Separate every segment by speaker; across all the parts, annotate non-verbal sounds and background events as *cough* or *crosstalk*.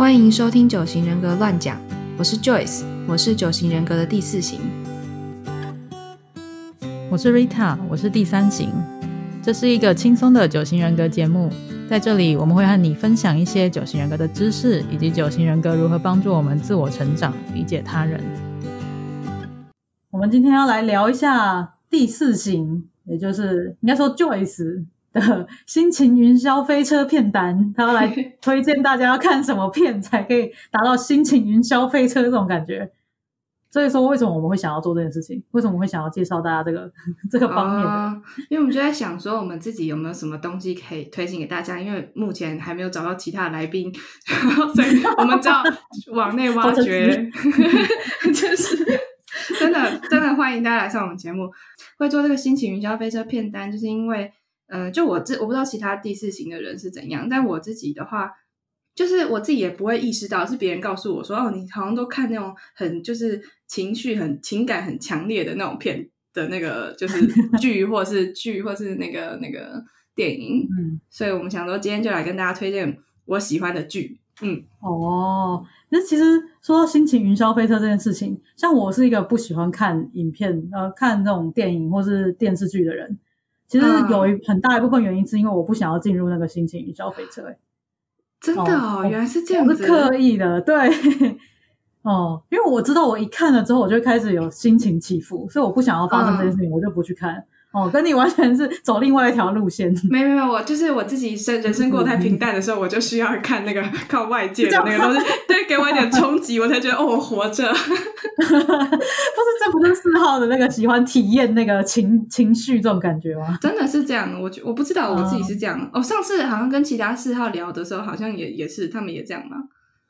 Speaker 1: 欢迎收听九型人格乱讲，我是 Joyce，我是九型人格的第四型。
Speaker 2: 我是 Rita，我是第三型。这是一个轻松的九型人格节目，在这里我们会和你分享一些九型人格的知识，以及九型人格如何帮助我们自我成长、理解他人。我们今天要来聊一下第四型，也就是应该说 Joyce 的心情云霄飞车片单，*laughs* 他要来推荐大家要看什么片才可以达到心情云霄飞车这种感觉。所以说，为什么我们会想要做这件事情？为什么我会想要介绍大家这个 *laughs* 这个方面的？
Speaker 3: 哦因为我们就在想说，我们自己有没有什么东西可以推荐给大家？因为目前还没有找到其他的来宾，*laughs* 所以我们只好往内挖掘。就是真的真的欢迎大家来上我们节目。会做这个心情云霄飞车片单，就是因为，呃，就我自我不知道其他第四型的人是怎样，但我自己的话。就是我自己也不会意识到，是别人告诉我说：“哦，你好像都看那种很就是情绪很情感很强烈的那种片的那个就是 *laughs* 剧，或是剧，或是那个那个电影。”
Speaker 2: 嗯，
Speaker 3: 所以我们想说，今天就来跟大家推荐我喜欢的剧。嗯，
Speaker 2: 哦，那其实说到心情云霄飞车这件事情，像我是一个不喜欢看影片、呃，看那种电影或是电视剧的人。其实有一很大一部分原因是因为我不想要进入那个心情与消费者、欸。
Speaker 3: 真的哦，原来是这样
Speaker 2: 子，是刻意的，对，*laughs* 哦，因为我知道我一看了之后，我就会开始有心情起伏，所以我不想要发生这件事情，我就不去看。哦，跟你完全是走另外一条路线。
Speaker 3: 没没没，我就是我自己生人生过得太平淡的时候，我就需要看那个靠外界的那个东西，*laughs* 对，给我一点冲击，我才觉得哦，我活着。*laughs*
Speaker 2: 不是，这不是四号的那个喜欢体验那个情情绪这种感觉吗？
Speaker 3: 真的是这样，我我不知道我自己是这样。哦，上次好像跟其他四号聊的时候，好像也也是他们也这样嘛。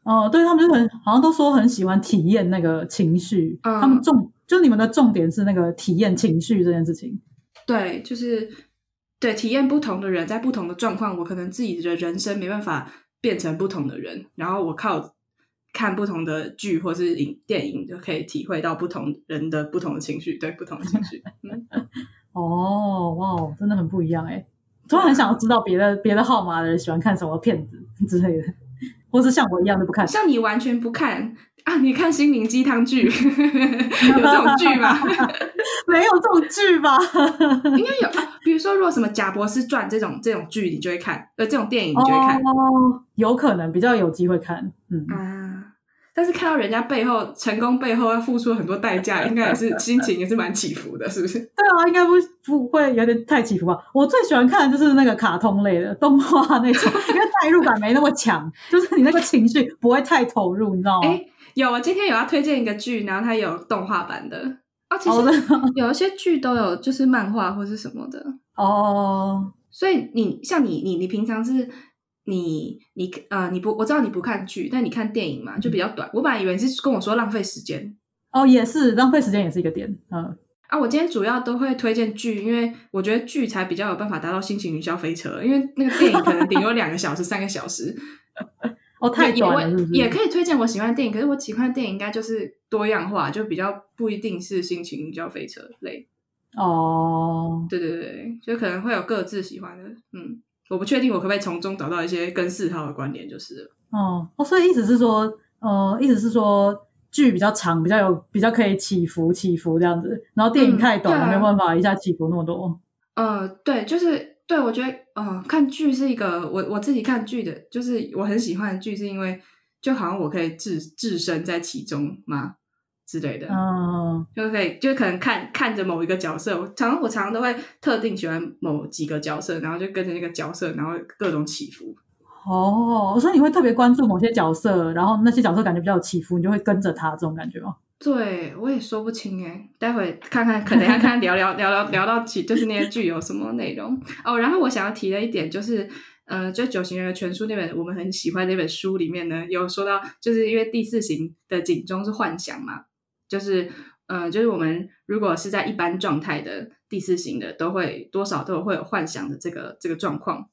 Speaker 2: 哦，对他们就很好像都说很喜欢体验那个情绪，
Speaker 3: 嗯、
Speaker 2: 他们重就你们的重点是那个体验情绪这件事情。
Speaker 3: 对，就是对体验不同的人，在不同的状况，我可能自己的人生没办法变成不同的人，然后我靠看不同的剧或是影电影，就可以体会到不同人的不同的情绪，对不同的情绪。嗯，*laughs*
Speaker 2: 哦，哇，真的很不一样哎！突然很想要知道别的别的号码的人喜欢看什么片子 *laughs* 之类的，或是像我一样的不看。
Speaker 3: 像你完全不看啊？你看心灵鸡汤剧，*laughs* 有这种剧吗？
Speaker 2: 没有这种剧吧？
Speaker 3: 应该有啊。比如说，如果什么《贾博士传》这种这种剧，你就会看；呃，这种电影你就会看。
Speaker 2: 哦，有可能比较有机会看。嗯
Speaker 3: 啊，但是看到人家背后成功背后要付出很多代价，应该也是心情也是蛮起伏的，是不是？*laughs*
Speaker 2: 对啊，应该不不会有点太起伏吧？我最喜欢看的就是那个卡通类的动画那种，因为代入感没那么强，就是你那个情绪不会太投入，你知道吗？
Speaker 3: 哎，有，啊今天有要推荐一个剧，然后它有动画版的。啊，其实 *laughs* 有一些剧都有，就是漫画或是什么的
Speaker 2: 哦。
Speaker 3: 所以你像你你你平常是你你呃你不我知道你不看剧，但你看电影嘛，就比较短。我本来以为是跟我说浪费时间
Speaker 2: 哦，也是浪费时间也是一个点。嗯
Speaker 3: 啊，我今天主要都会推荐剧，因为我觉得剧才比较有办法达到心情云霄飞车，因为那个电影可能顶多两个小时、*laughs* 三个小时。
Speaker 2: 哦，太短了
Speaker 3: 也可以推荐我喜欢的电影，可是我喜欢的电影应该就是多样化，就比较不一定是心情云霄飞车类。
Speaker 2: 哦，
Speaker 3: 对对对，就可能会有各自喜欢的。嗯，我不确定我可不可以从中找到一些跟四号的关联，就是了。
Speaker 2: 哦哦，所以意思是说，呃，意思是说剧比较长，比较有比较可以起伏起伏这样子，然后电影太短了，
Speaker 3: 嗯啊、
Speaker 2: 没有办法一下起伏那么多。
Speaker 3: 呃，对，就是对我觉得，呃，看剧是一个我我自己看剧的，就是我很喜欢的剧，是因为就好像我可以置置身在其中嘛之类的，
Speaker 2: 嗯，
Speaker 3: 就可以就可能看看着某一个角色，我常常我常常都会特定喜欢某几个角色，然后就跟着那个角色，然后各种起伏。
Speaker 2: 哦，所以你会特别关注某些角色，然后那些角色感觉比较有起伏，你就会跟着他这种感觉吗？
Speaker 3: 对，我也说不清哎，待会看看，可能要看聊聊聊聊聊到起，就是那些剧有什么内容哦。然后我想要提的一点就是，呃，就《九型人格全书》那本我们很喜欢那本书里面呢，有说到，就是因为第四型的警钟是幻想嘛，就是呃，就是我们如果是在一般状态的第四型的，都会多少都会有幻想的这个这个状况。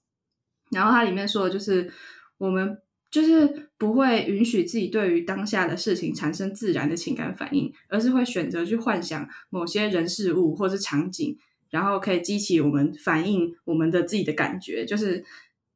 Speaker 3: 然后它里面说的就是我们。就是不会允许自己对于当下的事情产生自然的情感反应，而是会选择去幻想某些人事物或是场景，然后可以激起我们反映我们的自己的感觉，就是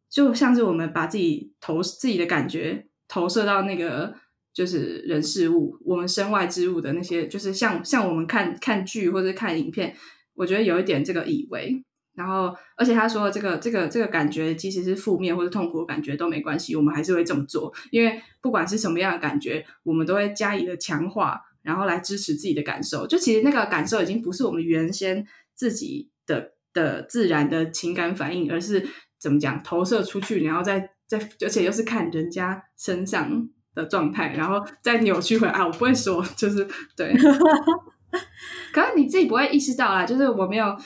Speaker 3: 就像是我们把自己投自己的感觉投射到那个就是人事物，我们身外之物的那些，就是像像我们看看剧或者看影片，我觉得有一点这个以为。然后，而且他说这个这个这个感觉，即使是负面或者痛苦感觉都没关系，我们还是会这么做，因为不管是什么样的感觉，我们都会加以的强化，然后来支持自己的感受。就其实那个感受已经不是我们原先自己的的自然的情感反应，而是怎么讲投射出去，然后再再，而且又是看人家身上的状态，然后再扭曲回来。啊，我不会说，就是对，*laughs* 可是你自己不会意识到啦，就是我没有。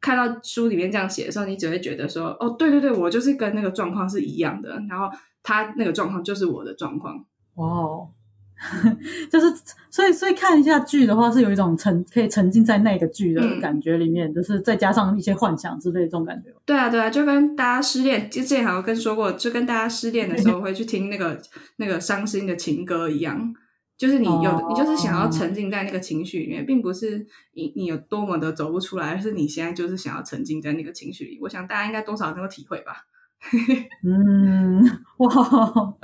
Speaker 3: 看到书里面这样写的时候，你只会觉得说：“哦，对对对，我就是跟那个状况是一样的。”然后他那个状况就是我的状况。
Speaker 2: 哇，哦，*laughs* 就是所以所以看一下剧的话，是有一种沉可以沉浸在那个剧的感觉里面，就是再加上一些幻想之类这种感觉。
Speaker 3: 对啊，对啊，就跟大家失恋，之前好像跟说过，就跟大家失恋的时候会去听那个那个伤心的情歌一样。就是你有，你就是想要沉浸在那个情绪里面，并不是你你有多么的走不出来，而是你现在就是想要沉浸在那个情绪里。我想大家应该多少能够体会吧。*laughs*
Speaker 2: 嗯，哇，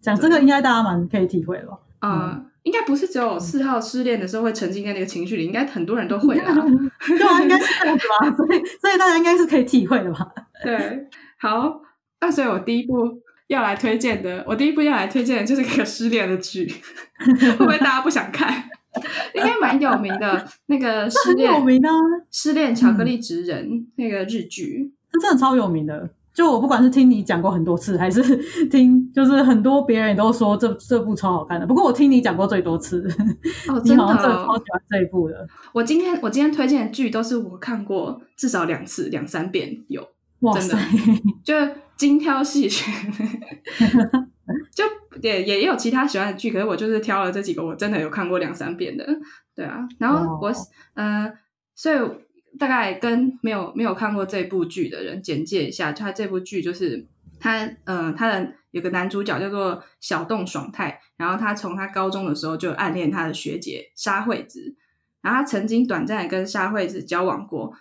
Speaker 2: 讲这个应该大家蛮可以体会了。
Speaker 3: 啊，应该不是只有四号失恋的时候会沉浸在那个情绪里，应该很多人都会啊。*laughs*
Speaker 2: 对啊，应该是这样子吧。*laughs* 所以所以大家应该是可以体会的吧。
Speaker 3: 对，好，那所以我第一步。要来推荐的，我第一部要来推荐的就是一个失恋的剧，*laughs* 会不会大家不想看？应该蛮有名的，那个失恋
Speaker 2: 有名啊，
Speaker 3: 失恋巧克力职人那个日剧，
Speaker 2: 这真的超有名的。就我不管是听你讲过很多次，还是 *laughs* 听就是很多别人都说这这部超好看的。不过我听你讲过最多次，
Speaker 3: 哦，*laughs* 真的
Speaker 2: 超喜欢这一部的。
Speaker 3: 我今天我今天推荐的剧都是我看过至少两次两三遍有，真的 *laughs* 就。精挑细选，就也也有其他喜欢的剧，可是我就是挑了这几个，我真的有看过两三遍的，对啊。然后我呃，所以大概跟没有没有看过这部剧的人简介一下，就他这部剧就是他呃，他的有个男主角叫做小洞爽太，然后他从他高中的时候就暗恋他的学姐沙惠子，然后他曾经短暂的跟沙惠子交往过，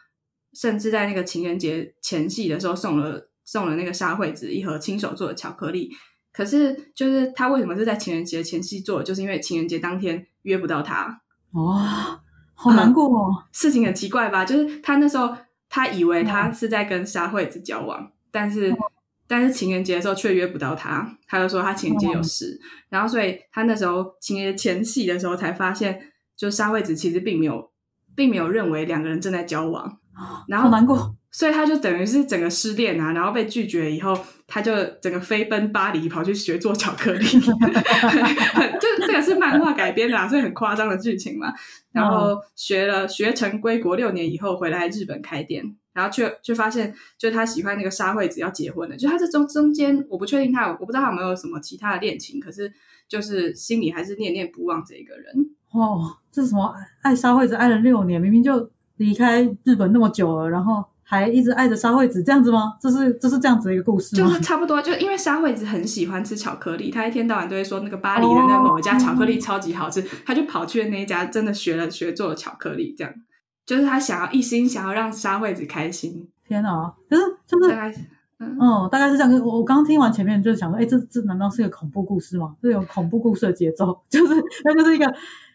Speaker 3: 甚至在那个情人节前夕的时候送了。送了那个沙惠子一盒亲手做的巧克力，可是就是他为什么是在情人节前夕做？就是因为情人节当天约不到他，
Speaker 2: 哇，好难过哦。
Speaker 3: 事情很奇怪吧？就是他那时候他以为他是在跟沙惠子交往，但是但是情人节的时候却约不到他，他就说他情人节有事，然后所以他那时候情人节前夕的时候才发现，就沙惠子其实并没有并没有认为两个人正在交往，然后
Speaker 2: 难过。
Speaker 3: 所以他就等于是整个失恋啊，然后被拒绝以后，他就整个飞奔巴黎，跑去学做巧克力。*laughs* 就这个是漫画改编的，所以很夸张的剧情嘛。然后学了学成归国六年以后，回来日本开店，然后却却发现，就他喜欢那个沙惠子要结婚了。就他这中中间，我不确定他，我不知道他有没有什么其他的恋情，可是就是心里还是念念不忘这个人。
Speaker 2: 哦，这是什么爱沙惠子爱了六年，明明就离开日本那么久了，然后。还一直爱着沙惠子这样子吗？这是这是这样子的一个故事
Speaker 3: 吗？就是差不多，就因为沙惠子很喜欢吃巧克力，他一天到晚都会说那个巴黎的那某一家巧克力超级好吃，他就跑去那一家，真的学了学做了巧克力，这样就是他想要一心想要让沙惠子开心。
Speaker 2: 天哪！可是就是嗯，大概是这样。我我刚听完前面就是想说，哎，这这难道是一个恐怖故事吗？这有恐怖故事的节奏，*laughs* 就是那就是一个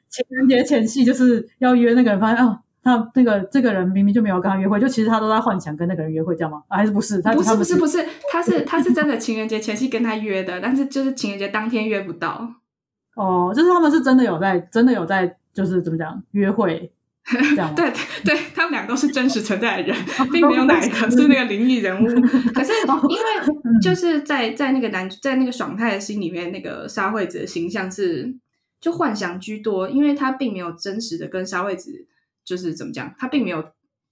Speaker 2: 情人节前戏，就是要约那个人，发现啊。他那个这个人明明就没有跟他约会，就其实他都在幻想跟那个人约会，这样吗？还是不是？
Speaker 3: 他不是不是不是，他是他是真的情人节前夕跟他约的，但是就是情人节当天约不到。*laughs*
Speaker 2: 哦，就是他们是真的有在，真的有在，就是怎么讲约会这样？*laughs*
Speaker 3: 对对，他们两个都是真实存在的人，*laughs* 并没有哪一个是那个灵异人物。可是因为就是在在那个男在那个爽太的心里面，那个沙惠子的形象是就幻想居多，因为他并没有真实的跟沙惠子。就是怎么讲，他并没有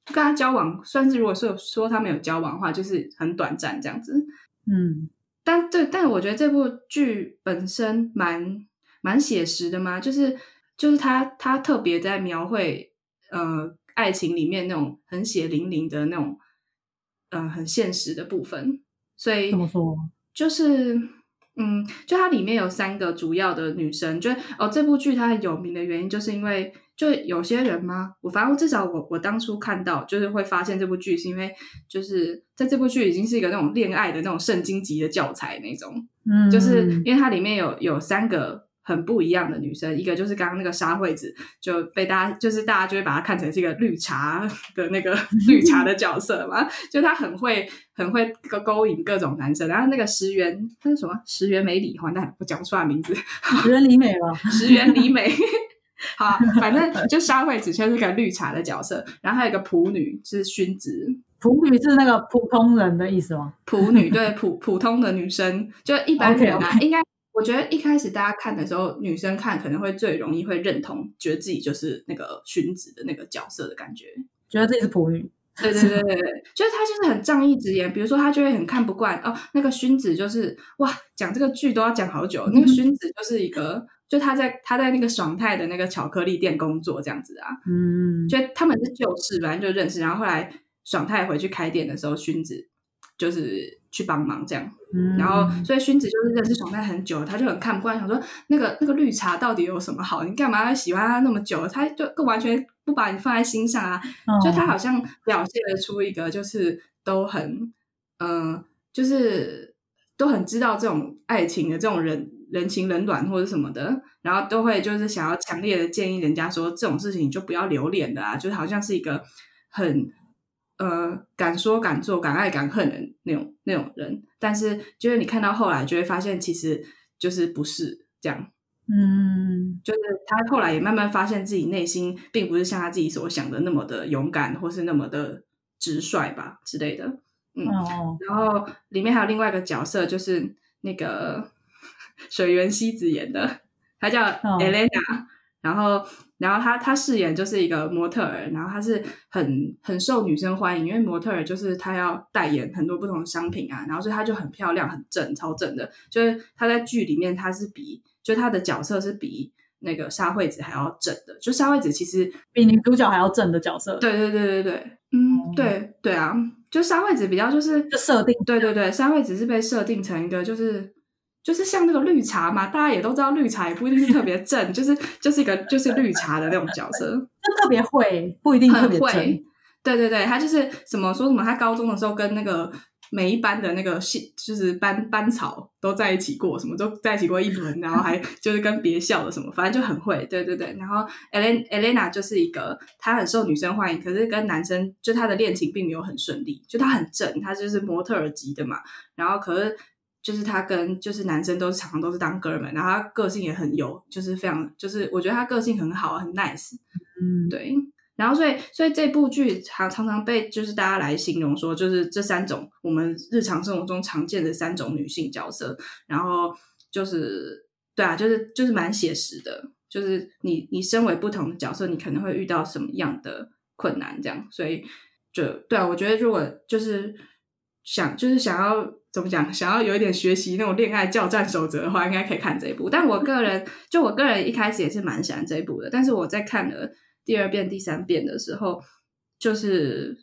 Speaker 3: 跟他交往，算是如果说说他没有交往的话，就是很短暂这样子。
Speaker 2: 嗯，
Speaker 3: 但对，但我觉得这部剧本身蛮蛮写实的嘛，就是就是他他特别在描绘呃爱情里面那种很血淋淋的那种呃很现实的部分。所以
Speaker 2: 怎么说？
Speaker 3: 就是嗯，就它里面有三个主要的女生，就哦这部剧它很有名的原因，就是因为。就有些人吗？我反正至少我我当初看到就是会发现这部剧，是因为就是在这部剧已经是一个那种恋爱的那种圣经级的教材那种，
Speaker 2: 嗯，
Speaker 3: 就是因为它里面有有三个。很不一样的女生，一个就是刚刚那个沙惠子，就被大家就是大家就会把她看成是一个绿茶的那个 *laughs* 绿茶的角色嘛，就她很会很会勾勾引各种男生。然后那个石原，那是什么？石原美里，完蛋，我讲不出来名字。*laughs*
Speaker 2: 石原里美了，
Speaker 3: 石原里美。*laughs* 好，反正就沙惠子就是个绿茶的角色。然后还有一个普女是薰子，
Speaker 2: 普女是那个普通人的意思吗？
Speaker 3: 普女对普 *laughs* 普通的女生，就一般人啊，应该。我觉得一开始大家看的时候，女生看可能会最容易会认同，觉得自己就是那个荀子的那个角色的感觉，
Speaker 2: 觉得自己是仆女。
Speaker 3: 对对对对对，就是他就是很仗义直言，比如说他就会很看不惯哦，那个荀子就是哇，讲这个剧都要讲好久。那个 *laughs* 荀子就是一个，就他在他在那个爽泰的那个巧克力店工作这样子啊，
Speaker 2: 嗯，
Speaker 3: 就他们是旧识，反正就认识，然后后来爽泰回去开店的时候，薰子就是去帮忙这样。然后，所以薰子就是认识爽泰很久，他就很看不惯，想说那个那个绿茶到底有什么好？你干嘛要喜欢他那么久？他就完全不把你放在心上啊！就他好像表现得出一个就是都很嗯，就是都很知道这种爱情的这种人人情冷暖或者什么的，然后都会就是想要强烈的建议人家说这种事情你就不要留恋的啊！就是好像是一个很。呃，敢说敢做、敢爱敢恨的那种那种人，但是就是你看到后来就会发现，其实就是不是这样。
Speaker 2: 嗯，
Speaker 3: 就是他后来也慢慢发现自己内心并不是像他自己所想的那么的勇敢，或是那么的直率吧之类的。嗯，然后里面还有另外一个角色，就是那个水原希子演的，她叫 Elena。然后，然后她她饰演就是一个模特儿，然后她是很很受女生欢迎，因为模特儿就是她要代言很多不同的商品啊，然后所以她就很漂亮、很正、超正的。就是她在剧里面，她是比就她的角色是比那个沙惠子还要正的。就沙惠子其实
Speaker 2: 比女主角还要正的角色。
Speaker 3: 对对对对对，嗯，对对啊，就沙惠子比较就是
Speaker 2: 设定，
Speaker 3: 对对对，沙惠子是被设定成一个就是。就是像那个绿茶嘛，大家也都知道，绿茶也不一定是特别正，*laughs* 就是就是一个就是绿茶的那种角色，*laughs*
Speaker 2: 就特别会，不一定特别
Speaker 3: 会。对对对，他就是什么说什么，他高中的时候跟那个每一班的那个系，就是班班草都在一起过，什么都在一起过一轮，然后还 *laughs* 就是跟别校的什么，反正就很会。对对对，然后 Elena Elena 就是一个，她很受女生欢迎，可是跟男生就她的恋情并没有很顺利，就她很正，她就是模特儿级的嘛，然后可是。就是他跟就是男生都是常常都是当哥们，然后他个性也很有，就是非常就是我觉得他个性很好，很 nice，
Speaker 2: 嗯，
Speaker 3: 对。然后所以所以这部剧常常常被就是大家来形容说，就是这三种我们日常生活中常见的三种女性角色，然后就是对啊，就是就是蛮写实的，就是你你身为不同的角色，你可能会遇到什么样的困难这样，所以就对啊，我觉得如果就是想就是想要。怎么讲？想要有一点学习那种恋爱教战守则的话，应该可以看这一部。但我个人，就我个人一开始也是蛮喜欢这一部的。但是我在看了第二遍、第三遍的时候，就是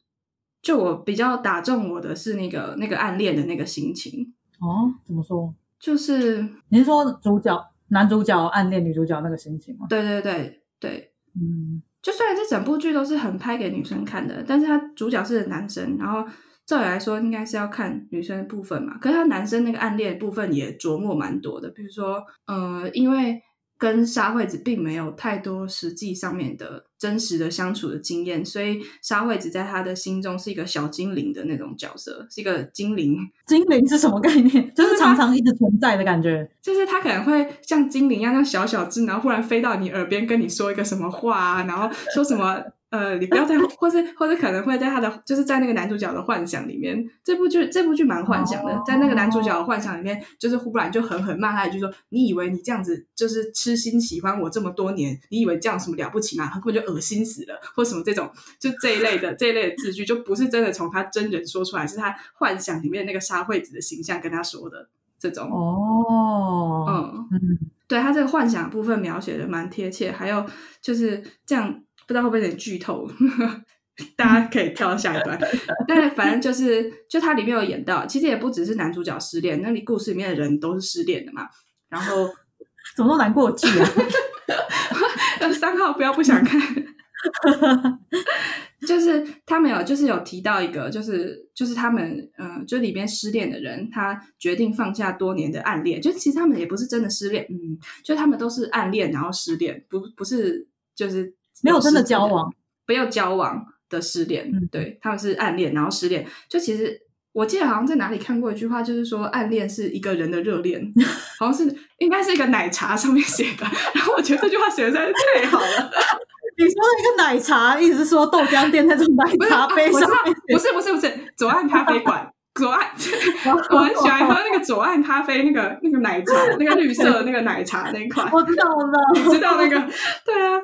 Speaker 3: 就我比较打中我的是那个那个暗恋的那个心情。
Speaker 2: 哦，怎么说？
Speaker 3: 就是
Speaker 2: 您说主角男主角暗恋女主角那个心情吗？
Speaker 3: 对对对对，
Speaker 2: 嗯，
Speaker 3: 就虽然这整部剧都是很拍给女生看的，但是他主角是男生，然后。照理来说，应该是要看女生的部分嘛，可是他男生那个暗恋部分也琢磨蛮多的，比如说，呃，因为跟沙惠子并没有太多实际上面的真实的相处的经验，所以沙惠子在他的心中是一个小精灵的那种角色，是一个精灵。*laughs*
Speaker 2: 精灵是什么概念？*laughs* 就是常常一直存在的感觉，
Speaker 3: 就是他可能会像精灵一样，像小小只，然后忽然飞到你耳边跟你说一个什么话啊，然后说什么。呃，你不要在，*laughs* 或是或者可能会在他的，就是在那个男主角的幻想里面，这部剧这部剧蛮幻想的，在那个男主角的幻想里面，就是忽然就狠狠骂他一句说：“你以为你这样子就是痴心喜欢我这么多年，你以为这样什么了不起吗？根本就恶心死了，或什么这种，就这一类的这一类的字句，就不是真的从他真人说出来，是他幻想里面那个沙惠子的形象跟他说的这种。
Speaker 2: 哦，
Speaker 3: 嗯嗯，对他这个幻想部分描写的蛮贴切，还有就是这样。不知道会不会有点剧透，*laughs* 大家可以跳到下一段。但反正就是，就它里面有演到，其实也不只是男主角失恋，那你故事里面的人都是失恋的嘛。然后 *laughs*
Speaker 2: 怎么都难过剧啊？
Speaker 3: 三号不要不想看。*laughs* 就是他们有，就是有提到一个，就是就是他们，嗯，就里边失恋的人，他决定放下多年的暗恋，就其实他们也不是真的失恋，嗯，就他们都是暗恋然后失恋，不不是就是
Speaker 2: 没有真的交往，
Speaker 3: 没有交往的失恋，嗯对，他们是暗恋然后失恋，就其实我记得好像在哪里看过一句话，就是说暗恋是一个人的热恋，*laughs* 好像是应该是一个奶茶上面写的，然后我觉得这句话写的实在是太好了。
Speaker 2: 你说一个奶茶，意思是说豆浆店那种奶茶杯上面？
Speaker 3: 不是不是不是，左岸咖啡馆，左岸，我很喜欢喝那个左岸咖啡，那个那个奶茶，那个绿色那个奶茶那一款。
Speaker 2: 我知道，我知道，
Speaker 3: 你知道那个？*laughs* 对啊，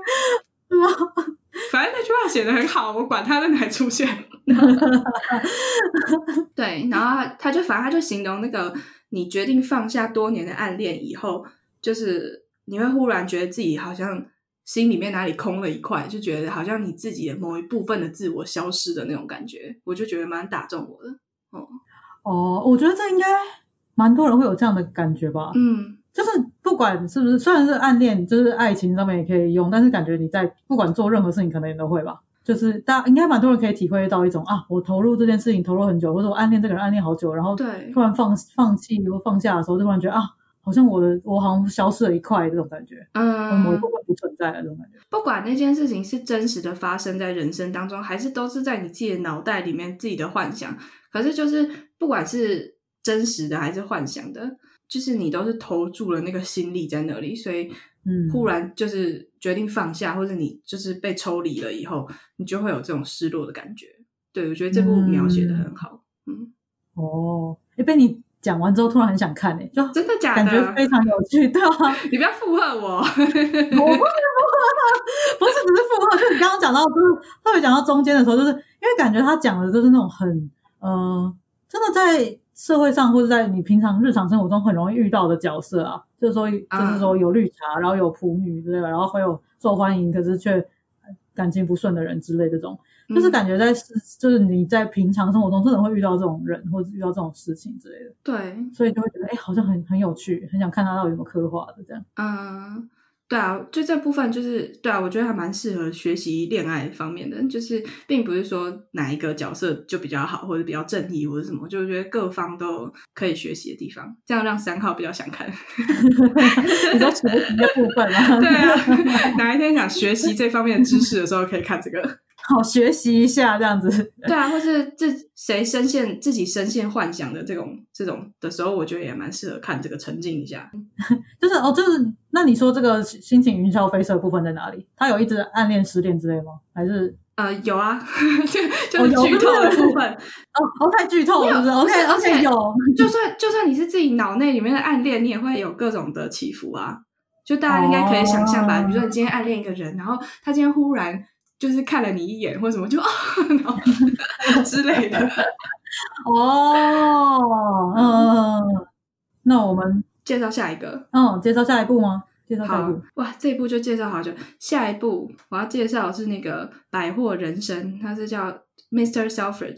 Speaker 3: 反正那句话写的很好，我管他在哪出现。*laughs* 对，然后他就反正他就形容那个你决定放下多年的暗恋以后，就是你会忽然觉得自己好像。心里面哪里空了一块，就觉得好像你自己的某一部分的自我消失的那种感觉，我就觉得蛮打中我的。哦
Speaker 2: 哦，我觉得这应该蛮多人会有这样的感觉吧。
Speaker 3: 嗯，
Speaker 2: 就是不管是不是，虽然是暗恋，就是爱情上面也可以用，但是感觉你在不管做任何事情，可能也都会吧。就是大家应该蛮多人可以体会到一种啊，我投入这件事情投入很久，或者我暗恋这个人暗恋好久，然后
Speaker 3: 对
Speaker 2: 突然放放弃或放下的时候，就突然觉得啊。好像我的我好像消失了一块这种感觉，
Speaker 3: 嗯，
Speaker 2: 某一部分不存在了这种感觉。
Speaker 3: 不管那件事情是真实的发生在人生当中，还是都是在你自己的脑袋里面自己的幻想。可是就是不管是真实的还是幻想的，就是你都是投注了那个心力在那里，所以嗯，忽然就是决定放下，或者你就是被抽离了以后，你就会有这种失落的感觉。对我觉得这部描写的很好，嗯，
Speaker 2: 哦，哎，被你。讲完之后突然很想看诶，就
Speaker 3: 真的假的？
Speaker 2: 感觉非常有趣，对啊，*laughs*
Speaker 3: 你不要附和我，我不
Speaker 2: 是附和，不是只是附和，就是你刚刚讲到，就是特别讲到中间的时候，就是因为感觉他讲的就是那种很，呃，真的在社会上或者在你平常日常生活中很容易遇到的角色啊，就是说，就是说有绿茶，然后有腐女之类的，然后会有受欢迎可是却感情不顺的人之类这种。就是感觉在就是你在平常生活中真的会遇到这种人，或者遇到这种事情之类的。
Speaker 3: 对，
Speaker 2: 所以就会觉得哎，好像很很有趣，很想看他到底怎么刻画的这样。
Speaker 3: 嗯，对啊，就这部分就是对啊，我觉得还蛮适合学习恋爱方面的，就是并不是说哪一个角色就比较好，或者比较正义或者什么，就觉得各方都可以学习的地方，这样让三号比较想看。*laughs* *laughs*
Speaker 2: 你说学习的部分吗？
Speaker 3: 对啊，*laughs* 哪一天想学习这方面的知识的时候，可以看这个。
Speaker 2: 好，学习一下这样子。
Speaker 3: 对啊，或是这谁深陷自己深陷幻想的这种这种的时候，我觉得也蛮适合看这个沉浸一下。*laughs*
Speaker 2: 就是哦，就是那你说这个心情云霄飞车部分在哪里？他有一直暗恋失恋之类吗？还是
Speaker 3: 呃有啊，*laughs* 就就剧透的部分 *laughs*
Speaker 2: 哦哦太剧透了，是不是？OK，而且有，
Speaker 3: 就算就算你是自己脑内里面的暗恋，你也会有各种的起伏啊。就大家应该可以想象吧？比如说你今天暗恋一个人，然后他今天忽然。就是看了你一眼，或什么就 *laughs* 啊 *laughs* 之类的。
Speaker 2: 哦，嗯，那我们
Speaker 3: 介绍下一个。
Speaker 2: 嗯，介绍下一步吗？介绍下一步。
Speaker 3: 哇，这一部就介绍好久。下一步我要介绍是那个《百货人生》，它是叫《Mr. Selfridge》，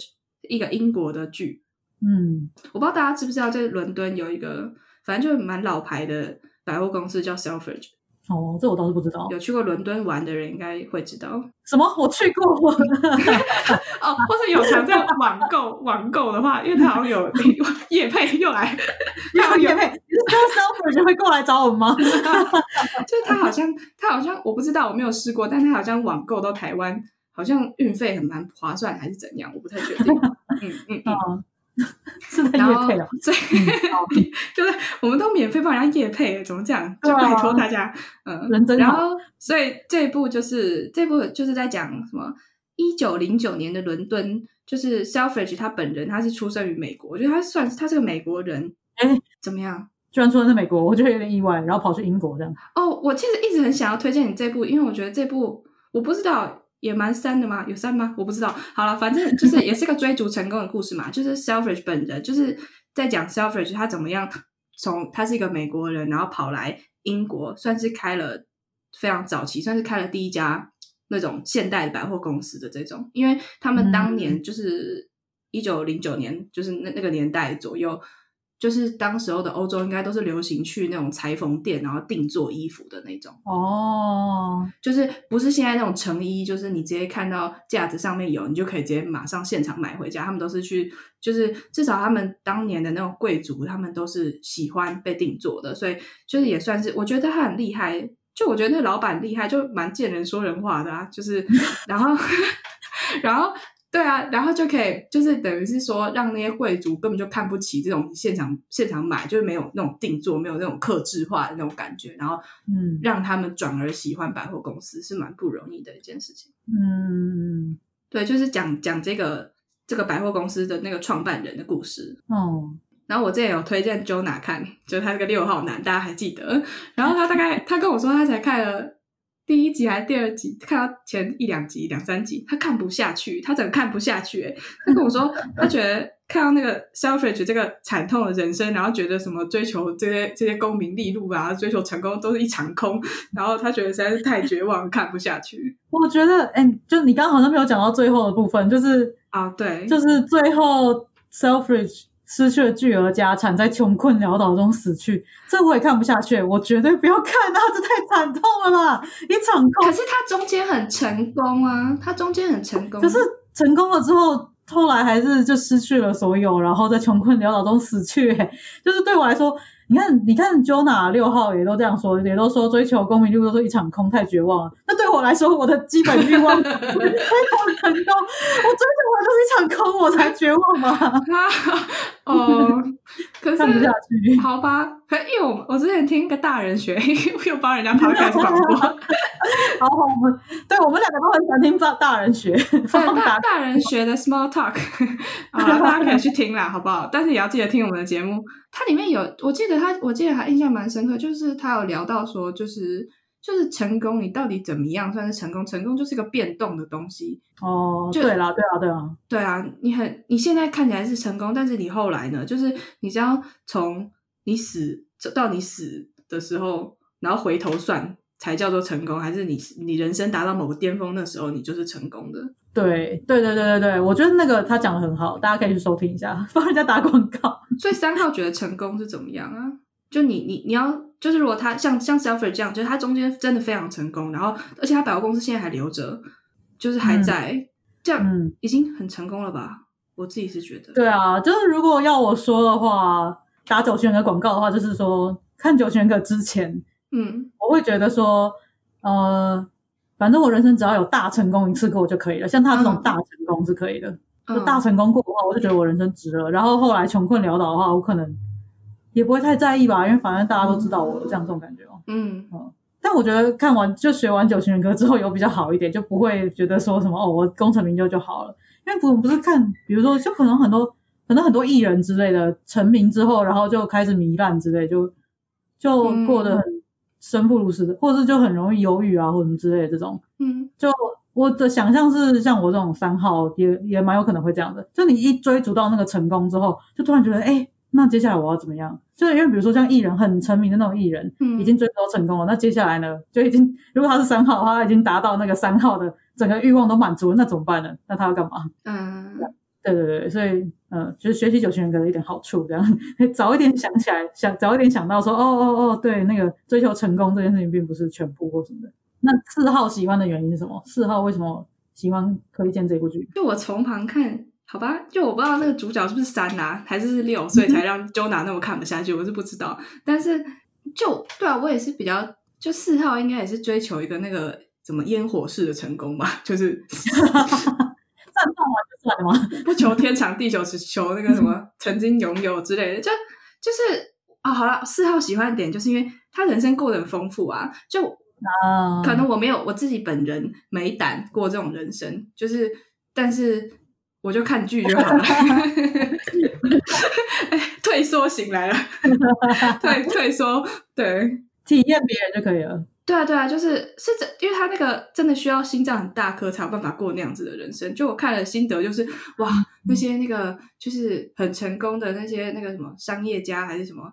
Speaker 3: 一个英国的剧。
Speaker 2: 嗯，
Speaker 3: 我不知道大家知不知道，在伦敦有一个，反正就蛮老牌的百货公司叫 Selfridge。
Speaker 2: 哦，这我倒是不知道。
Speaker 3: 有去过伦敦玩的人应该会知道。
Speaker 2: 什么？我去过。
Speaker 3: 哦，或是有常在网购网购的话，因为他好像有 *laughs* 叶配又来，
Speaker 2: 有叶配，你是说 Selfridge 就会过来找我们吗？*laughs*
Speaker 3: 就是他好像他好像我不知道，我没有试过，但他好像网购到台湾，好像运费很蛮划算，还是怎样？我不太确定。嗯 *laughs* 嗯嗯。*laughs*
Speaker 2: 是在夜配啊，
Speaker 3: 所以 *laughs* 就是我们都免费帮人家夜配，怎么讲？就拜托大家，嗯，
Speaker 2: 人真
Speaker 3: 然后，所以这一部就是这部就是在讲什么？一九零九年的伦敦，就是 Selfridge 他本人，他是出生于美国，我觉得他算他是个美国人。
Speaker 2: 哎，
Speaker 3: 怎么样？
Speaker 2: 居然出生在美国，我觉得有点意外，然后跑去英国这样。
Speaker 3: 哦，我其实一直很想要推荐你这部，因为我觉得这部我不知道。也蛮三的吗？有三吗？我不知道。好了，反正就是也是个追逐成功的故事嘛。*laughs* 就是 Selfridge 本人就是在讲 Selfridge 他怎么样从他是一个美国人，然后跑来英国，算是开了非常早期，算是开了第一家那种现代百货公司的这种。因为他们当年就是一九零九年，就是那那个年代左右，就是当时候的欧洲应该都是流行去那种裁缝店，然后定做衣服的那种。
Speaker 2: 哦，
Speaker 3: 就是不是现在那种成衣，就是你直接看到架子上面有，你就可以直接马上现场买回家。他们都是去，就是至少他们当年的那种贵族，他们都是喜欢被定做的，所以就是也算是，我觉得他很厉害。就我觉得那老板厉害，就蛮见人说人话的啊。就是然后然后。*laughs* 对啊，然后就可以，就是等于是说，让那些贵族根本就看不起这种现场现场买，就是没有那种定做，没有那种克制化的那种感觉，然后嗯，让他们转而喜欢百货公司是蛮不容易的一件事情。
Speaker 2: 嗯，
Speaker 3: 对，就是讲讲这个这个百货公司的那个创办人的故事。哦，然后我之前有推荐 Jonah 看，就是他这个六号男，大家还记得？然后他大概他跟我说，他才看了。第一集还是第二集？看到前一两集、两三集，他看不下去，他整个看不下去。哎，他跟我说，*laughs* 他觉得看到那个 Selfridge 这个惨痛的人生，然后觉得什么追求这些这些功名利禄啊，追求成功都是一场空，然后他觉得实在是太绝望，看不下去。*laughs*
Speaker 2: 我觉得，哎，就你刚刚好像没有讲到最后的部分，就是
Speaker 3: 啊，对，
Speaker 2: 就是最后 Selfridge。失去了巨额家产，在穷困潦倒中死去，这我也看不下去，我绝对不要看啊！*laughs* 这太惨痛了啦，一场空。
Speaker 3: 可是他中间很成功啊，他中间很成功。
Speaker 2: 可是成功了之后，后来还是就失去了所有，然后在穷困潦倒中死去。*laughs* 就是对我来说。你看，你看，Jonah 六号也都这样说，也都说追求公平就都是一场空，太绝望了。那对我来说，我的基本欲望 *laughs* 非常成功，我追求的就是一场空，我才绝望吗？*laughs*
Speaker 3: 哦，可是
Speaker 2: 看不下去。
Speaker 3: 好吧，可因为我我之前听一个大人学，又帮人家跑开始广播。*laughs*
Speaker 2: 好，我们对我们两个都很喜欢听大大人学，
Speaker 3: 大大人学的 small talk，啊，大家可以去听啦，好不好？但是也要记得听我们的节目。它里面有，我记得他，我记得还印象蛮深刻，就是他有聊到说，就是就是成功，你到底怎么样算是成功？成功就是个变动的东西
Speaker 2: 哦。对啦，对啊，对啊，
Speaker 3: 对啊，你很你现在看起来是成功，但是你后来呢？就是你只要从你死到你死的时候，然后回头算。才叫做成功，还是你你人生达到某个巅峰的时候，你就是成功的？
Speaker 2: 对对对对对对，我觉得那个他讲的很好，大家可以去收听一下，帮人家打广告。
Speaker 3: 所以三号觉得成功是怎么样啊？就你你你要就是如果他像像 Selfer 这样，就是他中间真的非常成功，然后而且他百货公司现在还留着，就是还在，这样已经很成功了吧？我自己是觉得。
Speaker 2: 对啊，就是如果要我说的话，打九千元的广告的话，就是说看九千元之前。嗯，我会觉得说，呃，反正我人生只要有大成功一次过就可以了。像他这种大成功是可以的，就大成功过的话，我就觉得我人生值了。然后后来穷困潦倒的话，我可能也不会太在意吧，因为反正大家都知道我这样这种感觉哦。嗯嗯，但我觉得看完就学完九型人格之后有比较好一点，就不会觉得说什么哦，我功成名就就好了。因为不不是看，比如说就可能很多可能很多艺人之类的成名之后，然后就开始糜烂之类，就就过得很。生不如死的，或者是就很容易犹豫啊，或者什么之类的这种。嗯，就我的想象是，像我这种三号，也也蛮有可能会这样的。就你一追逐到那个成功之后，就突然觉得，哎，那接下来我要怎么样？就是因为比如说像艺人很成名的那种艺人，嗯，已经追逐到成功了，那接下来呢，就已经如果他是三号，他已经达到那个三号的整个欲望都满足了，那怎么办呢？那他要干嘛？嗯。对对对，所以嗯，就是学习九型人格的一点好处，这样早一点想起来，想早一点想到说，哦哦哦，对，那个追求成功这件事情并不是全部或什么的。那四号喜欢的原因是什么？四号为什么喜欢推荐这部剧？
Speaker 3: 就我从旁看，好吧，就我不知道那个主角是不是三啊，还是六，所以才让 Jona 那么看不下去，我是不知道。但是就对啊，我也是比较，就四号应该也是追求一个那个什么烟火式的成功吧，就是。*laughs* *laughs* 不求天长地久，只求那个什么 *laughs* 曾经拥有之类的。就就是啊，好了，四号喜欢的点，就是因为他人生过得很丰富啊。就啊，可能我没有我自己本人没胆过这种人生，就是但是我就看剧就好了。*laughs* 退缩型来了，退退缩，对，
Speaker 2: 体验别人就可以了。
Speaker 3: 对啊，对啊，就是是这，因为他那个真的需要心脏很大颗才有办法过那样子的人生。就我看了心得，就是哇，那些那个就是很成功的那些那个什么商业家还是什么，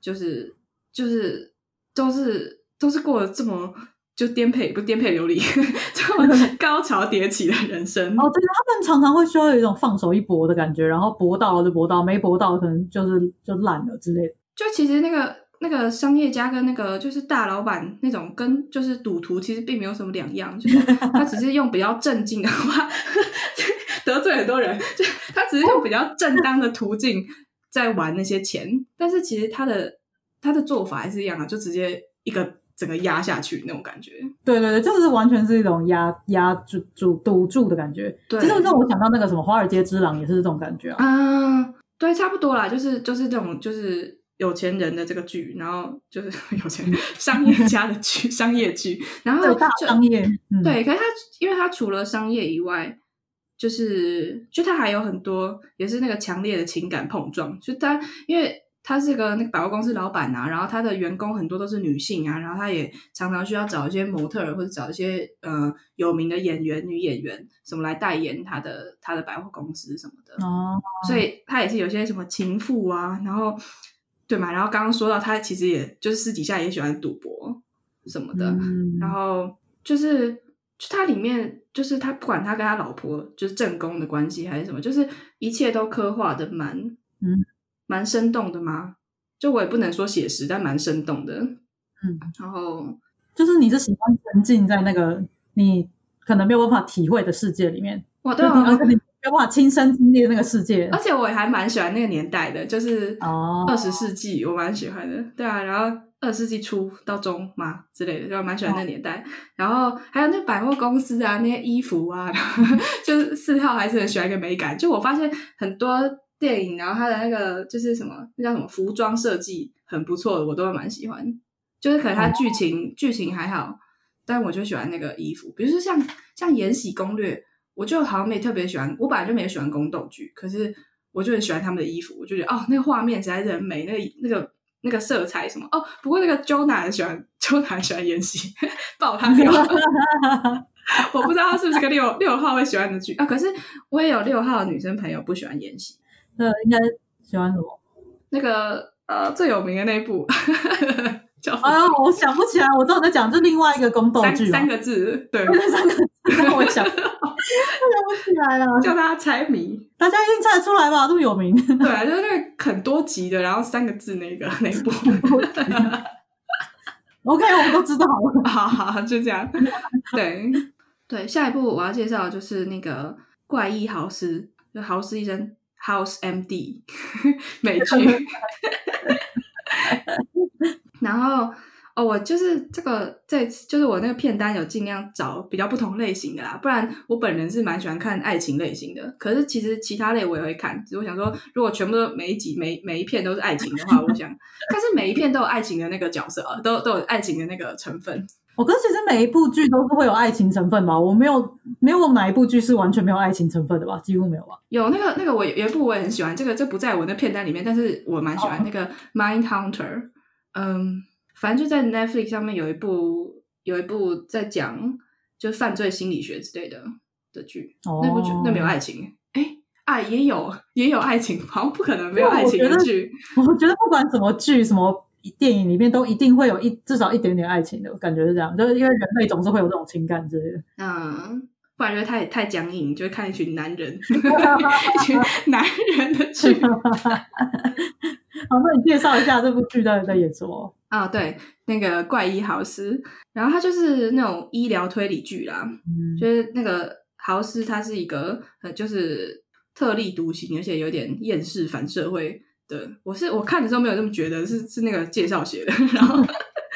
Speaker 3: 就是就是都是都是过了这么就颠沛不颠沛流离，*laughs* 这么 *laughs* 高潮迭起的人生。
Speaker 2: 哦，对，他们常常会需要有一种放手一搏的感觉，然后搏到了就搏到，没搏到可能就是就烂了之类的。
Speaker 3: 就其实那个那个商业家跟那个就是大老板那种，跟就是赌徒其实并没有什么两样，就是他只是用比较正经的话 *laughs* 得罪很多人，就他只是用比较正当的途径在玩那些钱，但是其实他的他的做法还是一样的，就直接一个。整个压下去那种感觉，
Speaker 2: 对对对，就是完全是一种压压住住赌注的感觉。
Speaker 3: 对，
Speaker 2: 其实让我想到那个什么《华尔街之狼》也是这种感觉
Speaker 3: 啊。对，差不多啦，就是就是这种就是有钱人的这个剧，然后就是 *laughs* 有钱商业家的剧，*laughs* 商业剧，然后
Speaker 2: 大商业。
Speaker 3: 对，可是他因为他除了商业以外，就是就他还有很多也是那个强烈的情感碰撞，就他因为。他是个那个百货公司老板啊，然后他的员工很多都是女性啊，然后他也常常需要找一些模特或者找一些呃有名的演员、女演员什么来代言他的他的百货公司什么的哦，所以他也是有些什么情妇啊，然后对嘛，然后刚刚说到他其实也就是私底下也喜欢赌博什么的，然后就是就他里面就是他不管他跟他老婆就是正宫的关系还是什么，就是一切都刻画的蛮嗯。蛮生动的嘛？就我也不能说写实，但蛮生动的。嗯，*laughs* 然后
Speaker 2: 就是你是喜欢沉浸在那个你可能没有办法体会的世界里面，
Speaker 3: 哇，对
Speaker 2: 啊，有办法亲身经历的那个世界。
Speaker 3: 而且我也还蛮喜欢那个年代的，就是哦，二十世纪，我蛮喜欢的。对啊，然后二十世纪初到中嘛之类的，就蛮喜欢那年代。然后还有那百货公司啊，那些衣服啊，*laughs* 就是四号还是很喜欢一个美感。就我发现很多。电影，然后它的那个就是什么，那叫什么服装设计很不错的，我都会蛮喜欢。就是可能它剧情剧情还好，但我就喜欢那个衣服。比如说像像《延禧攻略》，我就好像没特别喜欢。我本来就没有喜欢宫斗剧，可是我就很喜欢他们的衣服。我就觉得哦，那个画面实在是很美，那个那个那个色彩什么哦。不过那个 Jonah 很喜欢，Jonah 很喜欢延禧，*laughs* 爆他料。*laughs* 我不知道他是不是个六六号会喜欢的剧啊。可是我也有六号的女生朋友不喜欢延禧。
Speaker 2: 那应该喜欢什么？*laughs*
Speaker 3: 那个呃，最有名的那部叫……
Speaker 2: 啊，我想不起来。我知道在讲，就另外一个宫斗剧，
Speaker 3: 三个字，对，
Speaker 2: 三个字。我想，我想不起来了。
Speaker 3: 叫大家猜谜，
Speaker 2: 大家一定猜得出来吧？这么有名。
Speaker 3: 对啊，就是那个很多集的，然后三个字那个那部。*laughs*
Speaker 2: OK，我们都知道了。*laughs*
Speaker 3: 好好，就这样。对对，下一部我要介绍的就是那个怪异豪斯，就豪斯医生。House MD *laughs* 美剧，然后哦，我就是这个这次就是我那个片单有尽量找比较不同类型的啦，不然我本人是蛮喜欢看爱情类型的，可是其实其他类我也会看，只是我想说，如果全部都每一集每每一片都是爱情的话，我想，*laughs* 但是每一片都有爱情的那个角色，都都有爱情的那个成分。
Speaker 2: 我觉得其实每一部剧都是会有爱情成分吧，我没有没有哪一部剧是完全没有爱情成分的吧，几乎没有吧。
Speaker 3: 有那个那个我有一部我也很喜欢，这个这不在我那片单里面，但是我蛮喜欢那个 Mind Hunter。嗯，反正就在 Netflix 上面有一部有一部在讲就是犯罪心理学之类的的剧，那部剧那没有爱情，哎，爱也有也有爱情，好像不可能没有爱情的剧。
Speaker 2: 我觉得不管什么剧什么。电影里面都一定会有一至少一点点爱情的感觉是这样，就是因为人类总是会有这种情感之类的。
Speaker 3: 嗯，不然觉得太太僵硬，就会看一群男人，*laughs* 一群男人的剧。*laughs*
Speaker 2: 好，那你介绍一下这部剧到底在演什么？
Speaker 3: 啊，对，那个怪医豪斯，然后他就是那种医疗推理剧啦，就是那个豪斯他是一个呃就是特立独行，而且有点厌世反社会。的，我是我看的时候没有这么觉得，是是那个介绍写的，然后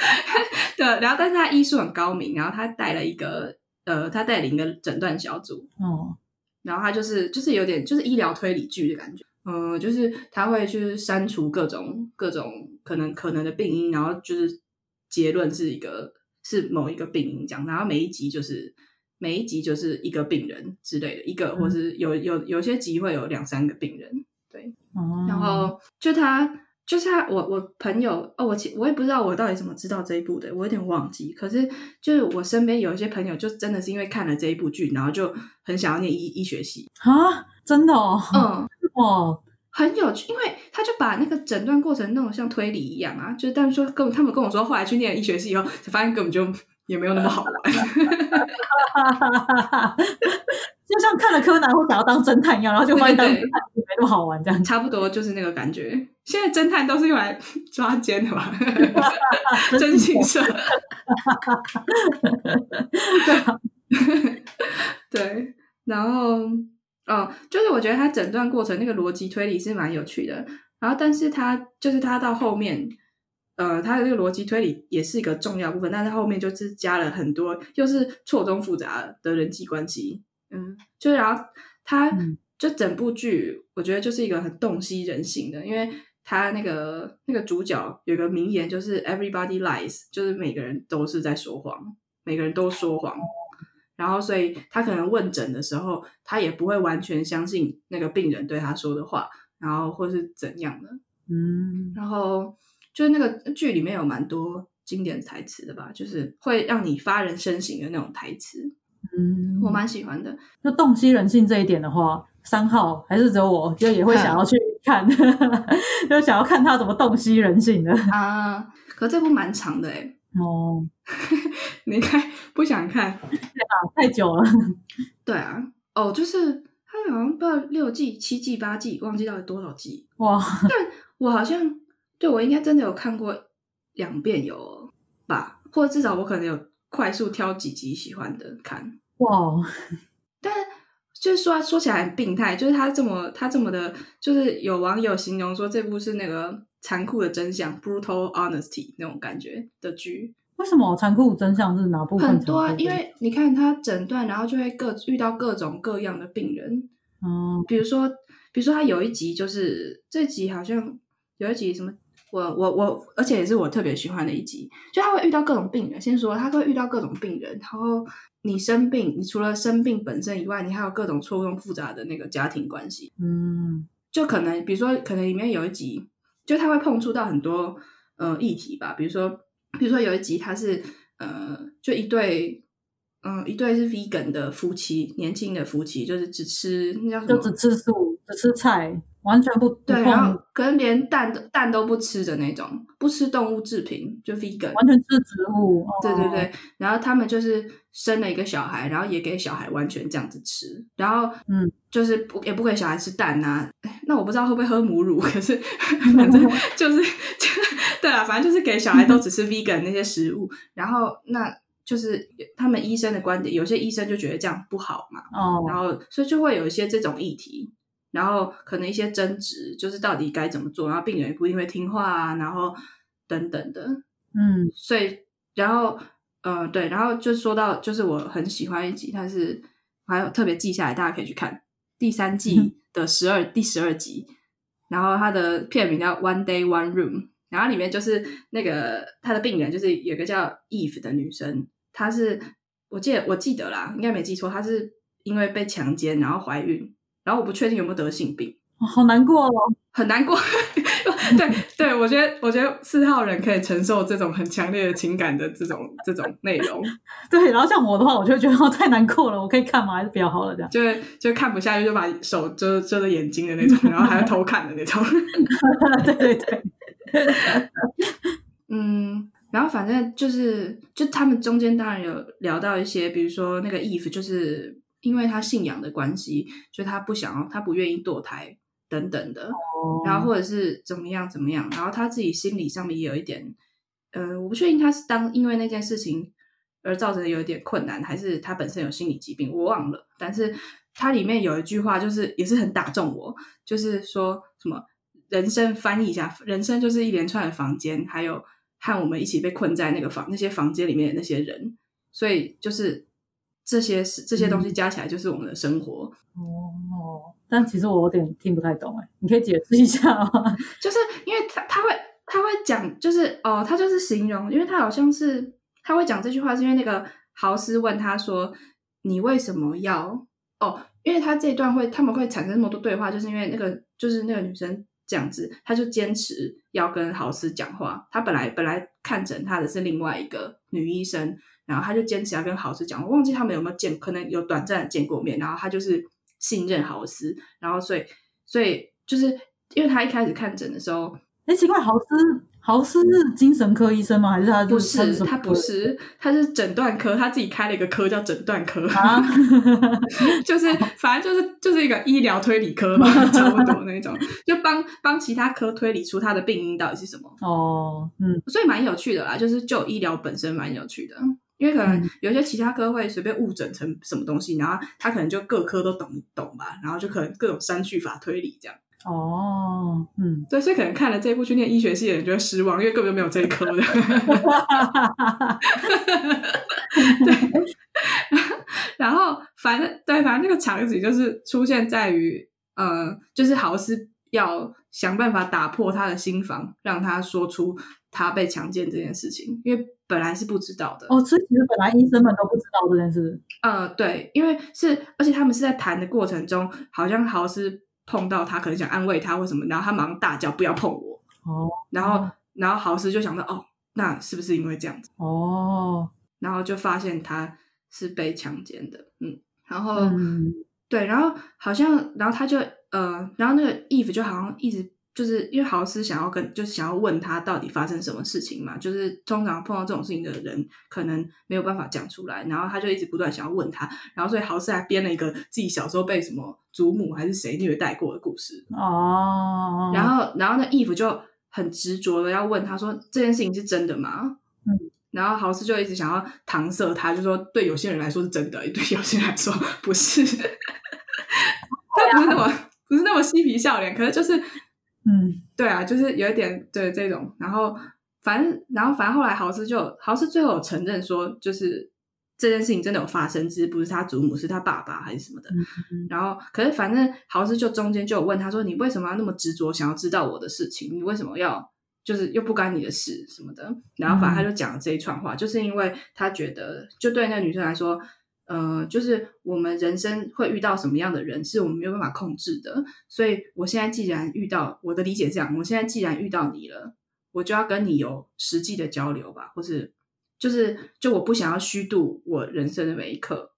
Speaker 3: *laughs* 对，然后但是他医术很高明，然后他带了一个呃，他带领一个诊断小组，哦，然后他就是就是有点就是医疗推理剧的感觉，嗯，就是他会去删除各种各种可能可能的病因，然后就是结论是一个是某一个病因这样，然后每一集就是每一集就是一个病人之类的，一个或是有有有些集会有两三个病人。对，哦。然后就他，就是他，我我朋友哦，我其我也不知道我到底怎么知道这一部的，我有点忘记。可是就是我身边有一些朋友，就真的是因为看了这一部剧，然后就很想要念医医学系。
Speaker 2: 啊，真的哦，嗯，哦，
Speaker 3: 很有趣，因为他就把那个诊断过程弄得像推理一样啊，就是但是说跟他们跟我说，后来去念医学系以后，才发现根本就也没有那么好玩。
Speaker 2: 就像看了柯南或想要当侦探一样，然后就发现当侦探也没那么好玩，这样
Speaker 3: 差不多就是那个感觉。现在侦探都是用来抓奸的吧？*laughs* 真情社。*laughs* 对，然后，哦，就是我觉得他整段过程那个逻辑推理是蛮有趣的。然后，但是他就是他到后面，呃，他的这个逻辑推理也是一个重要部分，但是后面就是加了很多又是错综复杂的人际关系。嗯，就然后他就整部剧，我觉得就是一个很洞悉人性的，因为他那个那个主角有个名言，就是 “everybody lies”，就是每个人都是在说谎，每个人都说谎。然后，所以他可能问诊的时候，他也不会完全相信那个病人对他说的话，然后或是怎样的。嗯，然后就是那个剧里面有蛮多经典台词的吧，就是会让你发人深省的那种台词。嗯，我蛮喜欢的。
Speaker 2: 就洞悉人性这一点的话，三号还是只有我，就也会想要去看，*laughs* 就想要看他怎么洞悉人性的
Speaker 3: 啊。可这部蛮长的哎。哦，你看不想看？
Speaker 2: 对啊，太久了。
Speaker 3: 对啊，哦，就是他好像不知道六季、七季、八季，忘记到底多少季。
Speaker 2: 哇！
Speaker 3: 但我好像对我应该真的有看过两遍有吧，或者至少我可能有。快速挑几集喜欢的看哇，但就是说说起来很病态，就是他这么他这么的，就是有网友形容说这部是那个残酷的真相 （brutal honesty） 那种感觉的剧。
Speaker 2: 为什么残酷真相是哪部分？
Speaker 3: 很多啊，因为你看他诊断，然后就会各遇到各种各样的病人。嗯，比如说，比如说他有一集就是这集好像有一集什么。我我我，而且也是我特别喜欢的一集，就他会遇到各种病人。先说他会遇到各种病人，然后你生病，你除了生病本身以外，你还有各种错综复杂的那个家庭关系。嗯，就可能比如说，可能里面有一集，就他会碰触到很多呃议题吧。比如说，比如说有一集他是呃，就一对嗯一对是 vegan 的夫妻，年轻的夫妻，就是只吃那叫什么？
Speaker 2: 就只吃素，只吃菜。完全不
Speaker 3: 对，然后可能连蛋蛋都不吃的那种，不吃动物制品，就 vegan，
Speaker 2: 完全吃植物。
Speaker 3: 对对对，然后他们就是生了一个小孩，然后也给小孩完全这样子吃，然后嗯，就是不也不给小孩吃蛋呐。那我不知道会不会喝母乳，*laughs* 可是 *laughs* 反正就是就 *laughs* 对啊，反正就是给小孩都只吃 vegan 那些食物。然后那就是他们医生的观点，有些医生就觉得这样不好嘛。哦，然后所以就会有一些这种议题。然后可能一些争执，就是到底该怎么做，然后病人也不一定会听话啊，然后等等的，嗯，所以然后呃对，然后就说到就是我很喜欢一集，它是还有特别记下来，大家可以去看第三季的十二第十二集，然后它的片名叫 One Day One Room，然后里面就是那个他的病人就是有个叫 Eve 的女生，她是我记得我记得啦，应该没记错，她是因为被强奸然后怀孕。然后我不确定有没有得性病，
Speaker 2: 好难过哦，
Speaker 3: 很难过。*laughs* *laughs* 对对，我觉得我觉得四号人可以承受这种很强烈的情感的这种这种内容。*laughs*
Speaker 2: 对，然后像我的话，我就觉得 *laughs* 太难过了，我可以看吗？还是比较好了这样？
Speaker 3: 就就看不下去，就把手遮遮着眼睛的那种，然后还要偷看的那种。
Speaker 2: 对对对，
Speaker 3: 嗯，然后反正就是，就他们中间当然有聊到一些，比如说那个 Eve 就是。因为他信仰的关系，所以他不想要，他不愿意堕胎等等的，然后或者是怎么样怎么样，然后他自己心理上面也有一点，呃，我不确定他是当因为那件事情而造成的有一点困难，还是他本身有心理疾病，我忘了。但是它里面有一句话，就是也是很打中我，就是说什么人生翻译一下，人生就是一连串的房间，还有和我们一起被困在那个房那些房间里面的那些人，所以就是。这些是这些东西加起来就是我们的生活
Speaker 2: 哦。但其实我有点听不太懂哎，你可以解释一下吗？*laughs*
Speaker 3: 就是因为他他会他会讲，就是哦，他就是形容，因为他好像是他会讲这句话，是因为那个豪斯问他说：“你为什么要？”哦，因为他这段会他们会产生那么多对话，就是因为那个就是那个女生这样子，他就坚持要跟豪斯讲话。他本来本来看诊他的是另外一个女医生。然后他就坚持要跟豪斯讲，我忘记他们有没有见，可能有短暂的见过面。然后他就是信任豪斯，然后所以所以就是因为他一开始看诊的时候，
Speaker 2: 哎，奇怪，豪斯豪斯是精神科医生吗？还是他
Speaker 3: 不
Speaker 2: 是？
Speaker 3: 他不是，他是诊断科，他自己开了一个科叫诊断科，*laughs* 就是反正就是就是一个医疗推理科嘛，差不多那种，就帮帮其他科推理出他的病因到底是什么。
Speaker 2: 哦，嗯，
Speaker 3: 所以蛮有趣的啦，就是就医疗本身蛮有趣的，因为可能有些其他科会随便误诊成什么东西，然后他可能就各科都懂懂吧，然后就可能各种删去法推理这样。
Speaker 2: 哦，嗯，
Speaker 3: 对，所以可能看了这部去念医学系的人就会失望，因为根本就没有这一科的。*laughs* 对，*laughs* 然后反正对，反正那个场景就是出现在于，呃，就是豪斯要想办法打破他的心房，让他说出他被强奸这件事情，因为本来是不知道的。
Speaker 2: 哦，所以其实本来医生们都不知道这件事。
Speaker 3: 呃，对，因为是，而且他们是在谈的过程中，好像豪斯。碰到他可能想安慰他或什么，然后他马上大叫不要碰我。
Speaker 2: 哦，
Speaker 3: 然后然后豪斯就想到哦，那是不是因为这样子？
Speaker 2: 哦，
Speaker 3: 然后就发现他是被强奸的。嗯，然后对，然后好像然后他就呃，然后那个 Eve 就好像一直。就是因为豪斯想要跟，就是想要问他到底发生什么事情嘛。就是通常碰到这种事情的人，可能没有办法讲出来，然后他就一直不断想要问他，然后所以豪斯还编了一个自己小时候被什么祖母还是谁虐待过的故事。
Speaker 2: 哦，
Speaker 3: 然后然后那 Eve 就很执着的要问他说这件事情是真的吗？
Speaker 2: 嗯，
Speaker 3: 然后豪斯就一直想要搪塞他，就说对有些人来说是真的，对有些人来说不是。*laughs* 他不是那么不是那么嬉皮笑脸，可是就是。
Speaker 2: 嗯，
Speaker 3: 对啊，就是有一点对这种，然后反正，然后反正后来豪斯就豪斯最后有承认说，就是这件事情真的有发生，只是不是他祖母，是他爸爸还是什么的。然后，可是反正豪斯就中间就有问他说：“你为什么要那么执着想要知道我的事情？你为什么要就是又不干你的事什么的？”然后反正他就讲了这一串话，就是因为他觉得，就对那个女生来说。呃，就是我们人生会遇到什么样的人，是我们没有办法控制的。所以，我现在既然遇到，我的理解这样，我现在既然遇到你了，我就要跟你有实际的交流吧，或是就是，就我不想要虚度我人生的每一刻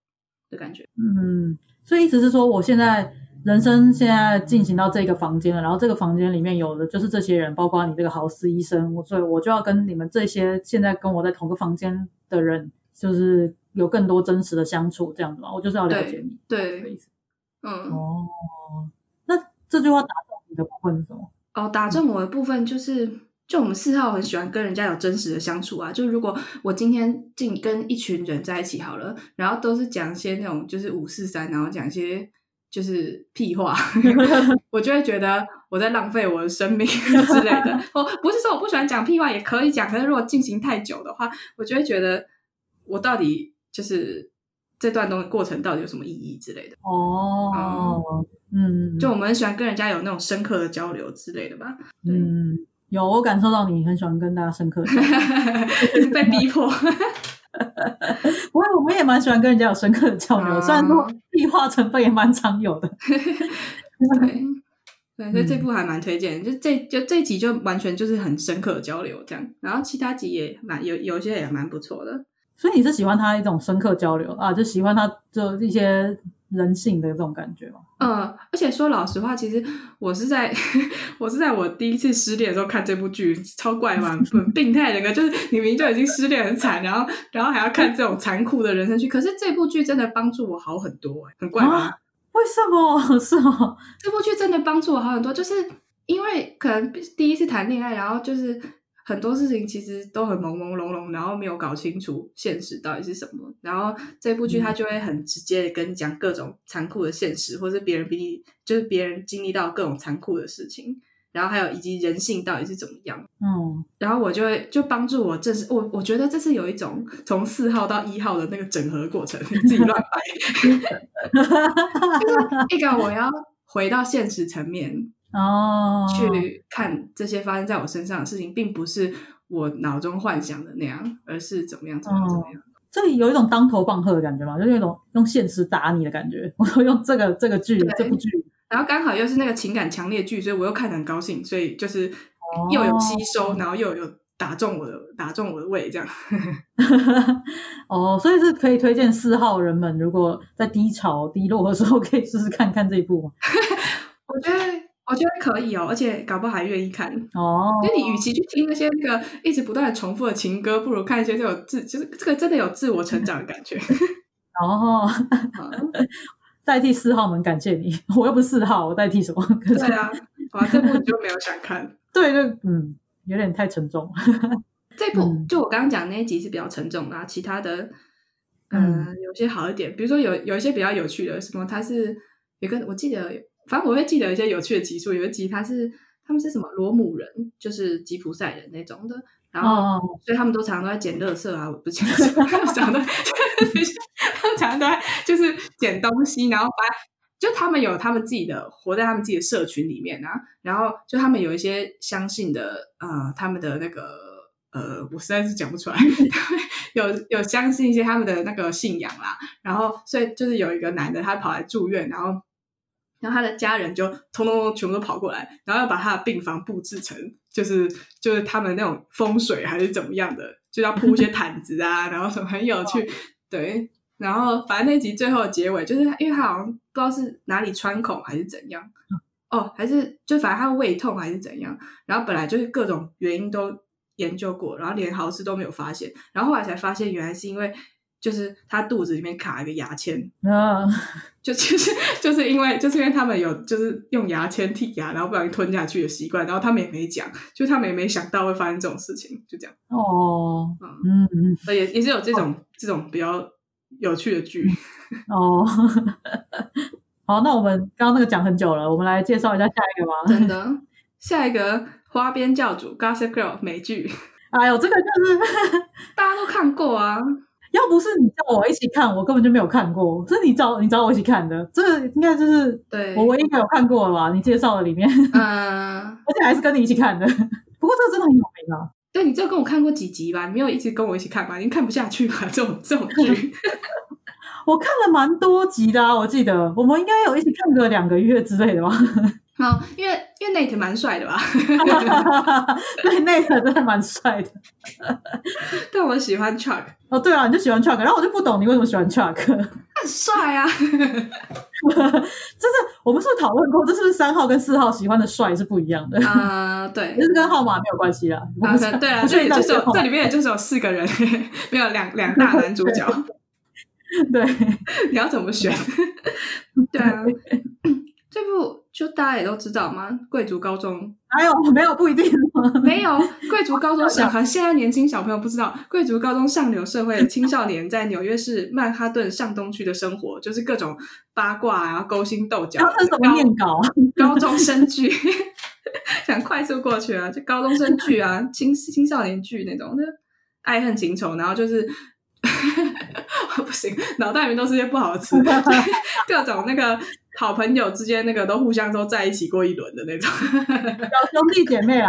Speaker 3: 的感觉。
Speaker 2: 嗯，所以意思是说，我现在人生现在进行到这个房间了，然后这个房间里面有的就是这些人，包括你这个豪斯医生，我所以我就要跟你们这些现在跟我在同个房间的人，就是。有更多真实的相处，这样子嘛，我就是要了解你，
Speaker 3: 对，
Speaker 2: 嗯，哦，那这句话打中你的部分是什么？
Speaker 3: 哦，打中我的部分就是，就我们四号很喜欢跟人家有真实的相处啊。就如果我今天进跟一群人在一起好了，然后都是讲一些那种就是五四三，然后讲一些就是屁话，*laughs* 我就会觉得我在浪费我的生命 *laughs* 之类的。哦，不是说我不喜欢讲屁话，也可以讲，可是如果进行太久的话，我就会觉得我到底。就是这段东过程到底有什么意义之类的
Speaker 2: 哦，嗯，
Speaker 3: 就我们很喜欢跟人家有那种深刻的交流之类的吧。
Speaker 2: 嗯，有我感受到你很喜欢跟大家深刻，*laughs*
Speaker 3: 被逼迫。
Speaker 2: 不过，我们也蛮喜欢跟人家有深刻的交流，虽然说异化成分也蛮常有的。*laughs*
Speaker 3: 对，*laughs* 对，所以这部还蛮推荐，就这就这集就完全就是很深刻的交流这样，然后其他集也蛮有有些也蛮不错的。
Speaker 2: 所以你是喜欢他一种深刻交流啊，就喜欢他就一些人性的这种感觉吗？
Speaker 3: 嗯，而且说老实话，其实我是在 *laughs* 我是在我第一次失恋的时候看这部剧，超怪嘛，病态人格，就是你明明就已经失恋很惨，然后然后还要看这种残酷的人生剧。可是这部剧真的帮助我好很多，很怪吗？
Speaker 2: 为什么？*laughs* 是吗？
Speaker 3: 这部剧真的帮助我好很多，就是因为可能第一次谈恋爱，然后就是。很多事情其实都很朦朦胧胧，然后没有搞清楚现实到底是什么。然后这部剧它就会很直接的跟你讲各种残酷的现实，或是别人比你就是别人经历到各种残酷的事情，然后还有以及人性到底是怎么样。
Speaker 2: 嗯，
Speaker 3: 然后我就会就帮助我，这是我我觉得这是有一种从四号到一号的那个整合过程，自己乱掰，*laughs* 一个我要回到现实层面。
Speaker 2: 哦，
Speaker 3: 去看这些发生在我身上的事情，并不是我脑中幻想的那样，而是怎么样怎么样怎么样。
Speaker 2: 这里有一种当头棒喝的感觉嘛，就是一种用现实打你的感觉。我说用这个这个剧这部剧，
Speaker 3: 然后刚好又是那个情感强烈剧，所以我又看得很高兴，所以就是又有吸收，然后又有打中我的打中我的胃，这样。*laughs*
Speaker 2: 哦，所以是可以推荐四号人们，如果在低潮低落的时候，可以试试看看这一部。*laughs*
Speaker 3: 我觉得。我觉得可以哦，而且搞不好还愿意看
Speaker 2: 哦。
Speaker 3: 因为你与其去听那些那个一直不断的重复的情歌，不如看一些这种自，就是这个真的有自我成长的感觉。*laughs*
Speaker 2: 哦，*laughs* 代替四号们感谢你，我又不是四号，我代替什么？
Speaker 3: 对啊，哇，这部你就没有想看？*laughs*
Speaker 2: 对，就嗯，有点太沉重。
Speaker 3: 这部就我刚刚讲那一集是比较沉重啊，其他的嗯有些好一点，比如说有有一些比较有趣的，什么它是有个我记得，反正我会记得一些有趣的集数，有一集他是他们是什么罗姆人，就是吉普赛人那种的，然后所以他们都常常都在捡垃圾啊，我不捡，常常 *laughs* 他们常常都在就是捡东西，然后把。就他们有他们自己的活在他们自己的社群里面啊，然后就他们有一些相信的呃，他们的那个呃，我实在是讲不出来，*laughs* 有有相信一些他们的那个信仰啦，然后所以就是有一个男的他跑来住院，然后然后他的家人就通通全部都跑过来，然后要把他的病房布置成就是就是他们那种风水还是怎么样的，就要铺一些毯子啊，*laughs* 然后什么很有趣，对。然后，反正那集最后的结尾就是，因为他好像不知道是哪里穿孔还是怎样，哦，还是就反正他胃痛还是怎样，然后本来就是各种原因都研究过，然后连好事都没有发现，然后后来才发现原来是因为就是他肚子里面卡一个牙签，啊，就其实就是因为就是因为他们有就是用牙签剔牙，然后不小心吞下去的习惯，然后他们也没讲，就他们也没想到会发生这种事情，就这样，哦，嗯嗯，所以也是有这种这种比较。有趣的剧 *laughs* 哦，
Speaker 2: 好，那我们刚刚那个讲很久了，我们来介绍一下下一个吧。*laughs*
Speaker 3: 真的，下一个花边教主 Gossip Girl 美剧。
Speaker 2: 哎呦，这个就是
Speaker 3: 大家都看过啊。
Speaker 2: 要不是你叫我一起看，我根本就没有看过。是你找你找我一起看的，这个应该就是
Speaker 3: 对
Speaker 2: 我唯一没有看过了吧？你介绍的里面，嗯，*laughs* *laughs* 而且还是跟你一起看的。*laughs* 不过这个真的很有名啊。
Speaker 3: 对，你只有跟我看过几集吧？你没有一直跟我一起看吧？已经看不下去吧？这种这种剧，
Speaker 2: 我看了蛮多集的啊！我记得我们应该有一起看个两个月之类的吧？
Speaker 3: 好，因为因为 Nate 蛮帅的吧？*laughs*
Speaker 2: 对，Nate 真的蛮帅的。*laughs*
Speaker 3: 但我喜欢 Chuck。
Speaker 2: 哦，对啊，你就喜欢 Chuck，然后我就不懂你为什么喜欢 Chuck。
Speaker 3: 很帅啊！*laughs*
Speaker 2: 就是我们是不是讨论过？这是不是三号跟四号喜欢的帅是不一样的？
Speaker 3: 啊，对，
Speaker 2: 这是跟号码没有关系
Speaker 3: 啊。对啊，这里就是有这里面也就是有四个人，没有两两大男主角。
Speaker 2: 对，
Speaker 3: 你要怎么选？对啊。*coughs* 这部就大家也都知道吗？贵族高中？
Speaker 2: 还有 *laughs* 没有不一定
Speaker 3: 没有贵族高中小孩，现在年轻小朋友不知道，贵族高中上流社会的青少年在纽约市曼哈顿上东区的生活，就是各种八卦啊、勾心斗角。
Speaker 2: 他是什么念稿？
Speaker 3: 高中生剧，*laughs* 想快速过去啊，就高中生剧啊，青青少年剧那种的，爱恨情仇，然后就是 *laughs* 不行，脑袋里面都是些不好吃，各种那个。好朋友之间那个都互相都在一起过一轮的那种，
Speaker 2: 表兄弟姐妹啊，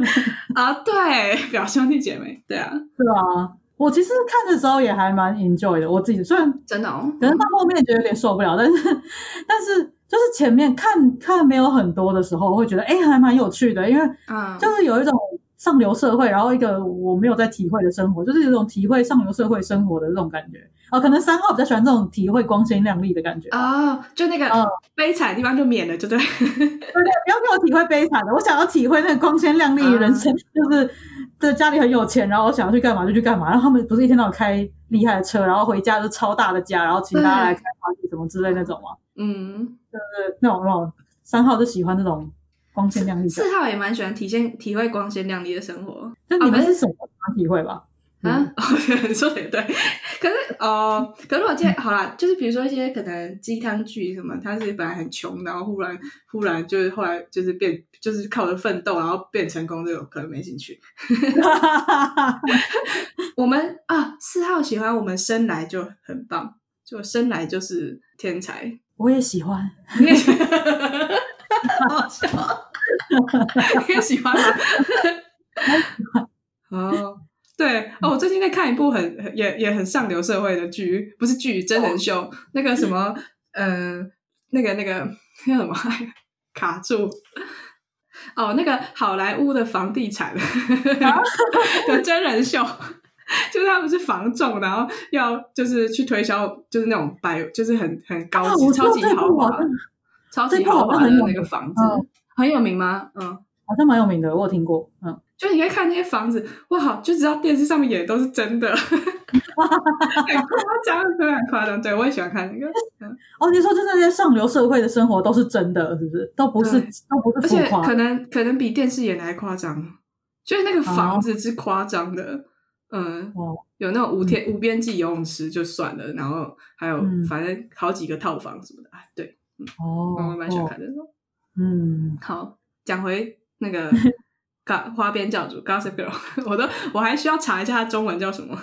Speaker 2: *laughs*
Speaker 3: 啊对，表兄弟姐妹，对啊，
Speaker 2: 是啊。我其实看的时候也还蛮 enjoy 的，我自己虽然
Speaker 3: 真的，哦，
Speaker 2: 可能到后面觉得有点受不了，但是 *laughs* 但是就是前面看看没有很多的时候，会觉得哎还蛮有趣的，因为嗯，就是有一种。上流社会，然后一个我没有在体会的生活，就是有种体会上流社会生活的这种感觉。哦，可能三号比较喜欢这种体会光鲜亮丽的感觉
Speaker 3: 哦，就那个悲惨的地方就免了，就对。*laughs* 对
Speaker 2: 对，不要给我体会悲惨的，我想要体会那个光鲜亮丽的人生，*laughs* 就是这家里很有钱，然后我想要去干嘛就去干嘛。然后他们不是一天到晚开厉害的车，然后回家就超大的家，然后请大家来开 party 什么之类那种吗？嗯，就是那种那种三号就喜欢这种。光鲜亮丽，
Speaker 3: 四号也蛮喜欢体现、体会光鲜亮丽的生活。
Speaker 2: 那你们是什么体会吧？
Speaker 3: 啊，*laughs* 你说的也对。可是哦，可是我今天好啦，就是比如说一些可能鸡汤剧什么，他是本来很穷，然后忽然忽然就是后来就是变，就是靠着奋斗然后变成功，这种可能没兴趣。*laughs* 我们啊，四号喜欢我们生来就很棒，就生来就是天才。
Speaker 2: 我也喜欢。
Speaker 3: 好笑，*laughs* 你也喜欢吗？*laughs* 哦，对哦，我最近在看一部很也也很上流社会的剧，不是剧，真人秀，那个什么，嗯，那个那个叫什么 *laughs* 卡住哦，那个好莱坞的房地产的真人秀，*laughs* 就是他们是房仲，然后要就是去推销，就是那种百，就是很很高级、超级豪华。超级豪华的那个房子，很有名吗？嗯，
Speaker 2: 好像蛮有名的，我有听过。嗯，
Speaker 3: 就你可以看那些房子，哇，就知道电视上面演的都是真的，*laughs* 很夸张，真的很夸张。对我也喜欢看那个。
Speaker 2: 哦，你说就那些上流社会的生活都是真的，是不是？都不是，都不是而且，
Speaker 3: 可能可能比电视演的还夸张。就是那个房子是夸张的，嗯，有那种无天无边际游泳池就算了，然后还有反正好几个套房什么的，对，哦，我蛮喜欢看的。嗯，好，讲回那个 *laughs* 花花边教主 Gossip Girl，*laughs* 我都我还需要查一下它中文叫什么。*laughs*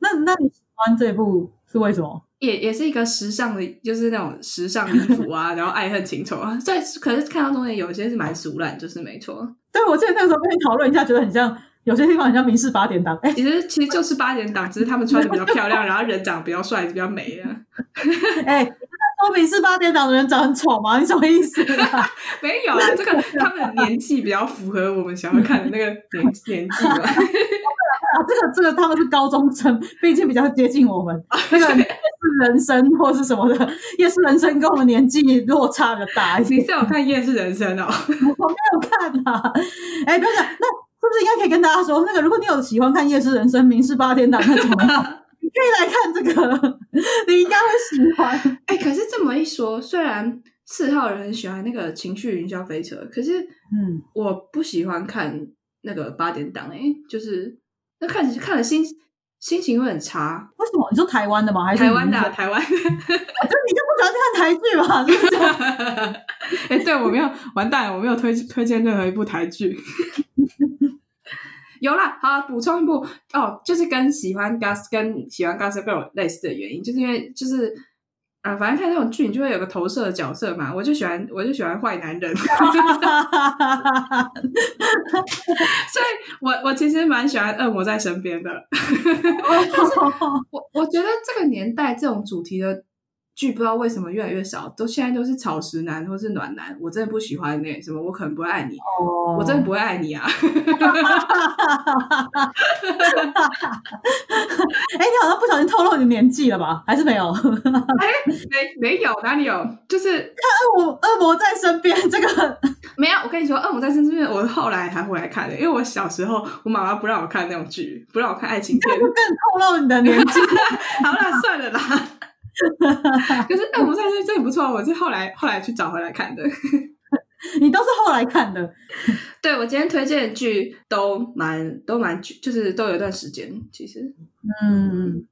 Speaker 2: 那那你喜欢这部是为什么？
Speaker 3: 也也是一个时尚的，就是那种时尚衣服啊，*laughs* 然后爱恨情仇啊。在可是看到中间有些是蛮俗烂，就是没错。
Speaker 2: 对，我记得那个时候跟你讨论一下，觉得很像有些地方很像民事八点档。
Speaker 3: 哎，其实其实就是八点档，只是他们穿的比较漂亮，然后人长得比较帅，比较美啊。
Speaker 2: 哎，说民事八点档的人长很丑吗？你什么意思？*laughs*
Speaker 3: 没有啊，这个他们年纪比较符合我们想要看的那个年 *laughs* 年纪嘛。
Speaker 2: 啊，*laughs* 这个这个他们是高中生，毕竟比较接近我们。那个夜市人生或是什么的，夜市人生跟我们年纪落差的大。
Speaker 3: 你是有看夜市人生哦？
Speaker 2: 我没有看啊。哎，不是，那是不是应该可以跟大家说，那个如果你有喜欢看夜市人生、民事八天档那种，你可以来看这个，你应该会喜欢。*laughs*
Speaker 3: 哎，可是这么一说，虽然四号人很喜欢那个情绪云霄飞车，可是嗯，我不喜欢看那个八点档。哎，就是。那看看了心心情会很差，
Speaker 2: 为什么？你说台湾的吗？还是
Speaker 3: 台湾的？台湾？*laughs* 就你
Speaker 2: 就不喜欢看台剧吗？是不是？
Speaker 3: 哎，对我没有完蛋了，我没有推推荐任何一部台剧。*laughs* 有啦，好补充一部哦，就是跟喜欢 Gas 跟喜欢 Gas Girl 类似的原因，就是因为就是。啊，反正看这种剧，你就会有个投射的角色嘛。我就喜欢，我就喜欢坏男人。*laughs* 所以，我我其实蛮喜欢恶魔在身边的。*laughs* 我我觉得这个年代这种主题的。剧不知道为什么越来越少，都现在都是草食男或是暖男，我真的不喜欢那什么，我可能不会爱你，我真的不会爱你啊！*laughs* 哎，
Speaker 2: 你好像不小心透露你的年纪了吧？还是没有？
Speaker 3: 哎，没没有哪里有？就是看
Speaker 2: 恶魔，恶魔在身边这个 *laughs*
Speaker 3: 没有。我跟你说，恶魔在身边，我后来还回来看的，因为我小时候我妈妈不让我看那种剧，不让我看爱情片，
Speaker 2: 更透露你的年纪。*laughs*
Speaker 3: 好了，算了啦。*laughs* 可是《恶魔战士》真的不错，我是后来后来去找回来看的。*laughs*
Speaker 2: 你都是后来看的？*laughs*
Speaker 3: 对，我今天推荐的剧都蛮都蛮就是都有一段时间。其实，嗯，